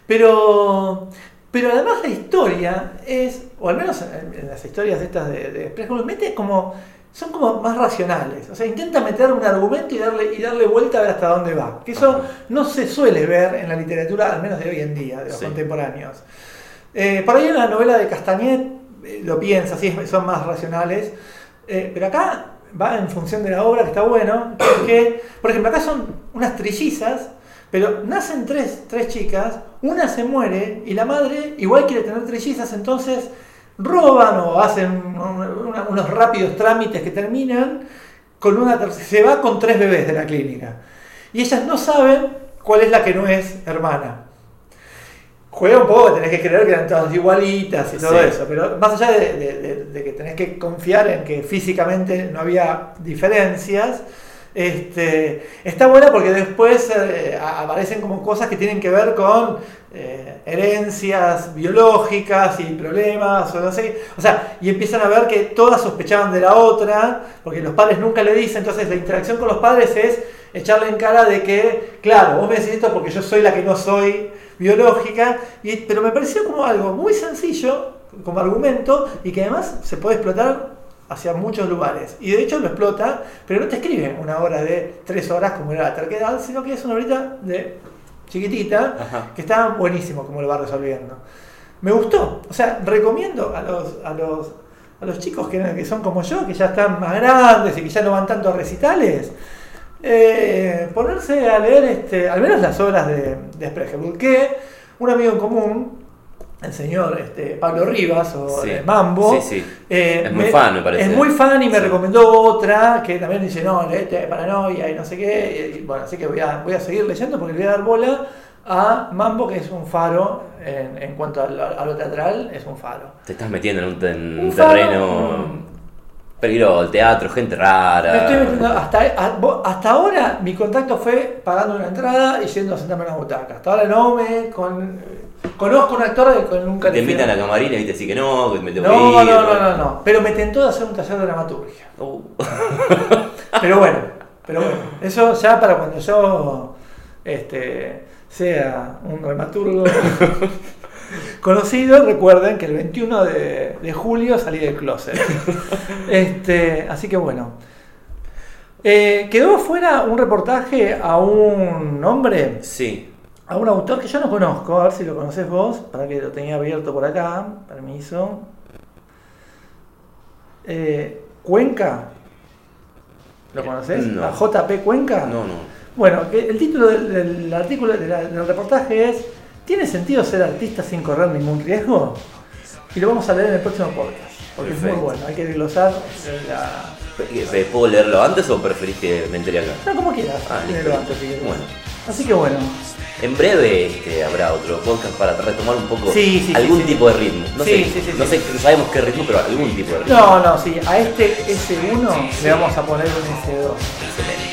pero, pero además la historia es, o al menos en, en las historias estas de, de mete como, son como más racionales. O sea, intenta meter un argumento y darle, y darle vuelta a ver hasta dónde va. Que eso no se suele ver en la literatura, al menos de hoy en día, de los Sí. contemporáneos. Eh, por ahí en la novela de Castañet eh, lo piensa, sí, son más racionales. Eh, pero acá va en función de la obra, que está bueno. Que, es que, por ejemplo, acá son unas trillizas, pero nacen tres, tres chicas, una se muere y la madre igual quiere tener trillizas, entonces roban o hacen una- unos rápidos trámites que terminan con una se va con tres bebés de la clínica. Y ellas no saben cuál es la que no es hermana. Juega un poco, tenés que creer que eran todas igualitas y todo Sí. eso, pero más allá de, de- de- de que tenés que confiar en que físicamente no había diferencias, este, está buena porque después eh, aparecen como cosas que tienen que ver con eh, herencias biológicas y problemas, o no sé, o sea, y empiezan a ver que todas sospechaban de la otra, porque los padres nunca le dicen, entonces la interacción con los padres es echarle en cara de que, claro, vos me decís esto porque yo soy la que no soy biológica, y, pero me pareció como algo muy sencillo como argumento y que además se puede explotar hacia muchos lugares. Y de hecho lo explota, pero no te escribe una obra de tres horas como era la terquedad, sino que es una horita de chiquitita Ajá. que está buenísimo como lo va resolviendo. Me gustó, o sea, recomiendo a los, a los, a los chicos que, que son como yo, que ya están más grandes y que ya no van tanto a recitales, eh, ponerse a leer este, al menos las obras de, de Spregelwood, que un amigo en común, el señor este, Pablo Rivas o Sí. de Mambo, Sí, sí. eh, Es muy fan, me parece. Es muy fan y me recomendó otra que también dice, no, leete Paranoia y no sé qué. Y, bueno, así que voy a, voy a seguir leyendo porque le voy a dar bola a Mambo, que es un faro en, en cuanto a lo, a lo teatral, es un faro. Te estás metiendo en un, te- en Un un faro, peligroso, el teatro, gente Me estoy metiendo- rara. hasta, hasta ahora mi contacto fue pagando una entrada y yendo a sentarme en una butaca. Hasta ahora no me con- conozco un actor con nunca Te invitan a la camarina y te dicen que no, que me tengo No, que ir. no, no, no, no. Pero me tentó de hacer un taller de dramaturgia. Uh. Pero bueno, pero bueno, eso ya para cuando yo este, sea un dramaturgo conocido, recuerden que el 21 de, de julio salí del closet. Este, así que bueno. Eh, quedó fuera un reportaje a un hombre, Sí. a un autor que yo no conozco, a ver si lo conoces vos, para que lo tenía abierto por acá, permiso. Eh, Cuenca, ¿lo conoces? No. ¿A JP Cuenca? No, no. Bueno, el título del, del artículo, del reportaje es ¿Tiene sentido ser artista sin correr ningún riesgo? Y lo vamos a leer en el próximo podcast, porque es muy bueno, hay que desglosar la... ¿Pe- ¿Puedo leerlo antes o preferís que me entere acá? No, como quieras, Ah, listo. léelo antes si querés. Bueno. Así que bueno, En breve este, habrá otro podcast para retomar un poco Sí, sí, sí, algún sí. tipo de ritmo. No, sé, no sé, sabemos qué ritmo, pero algún tipo de ritmo. no, no, sí, a este S1 le vamos a poner un S2. Excelente.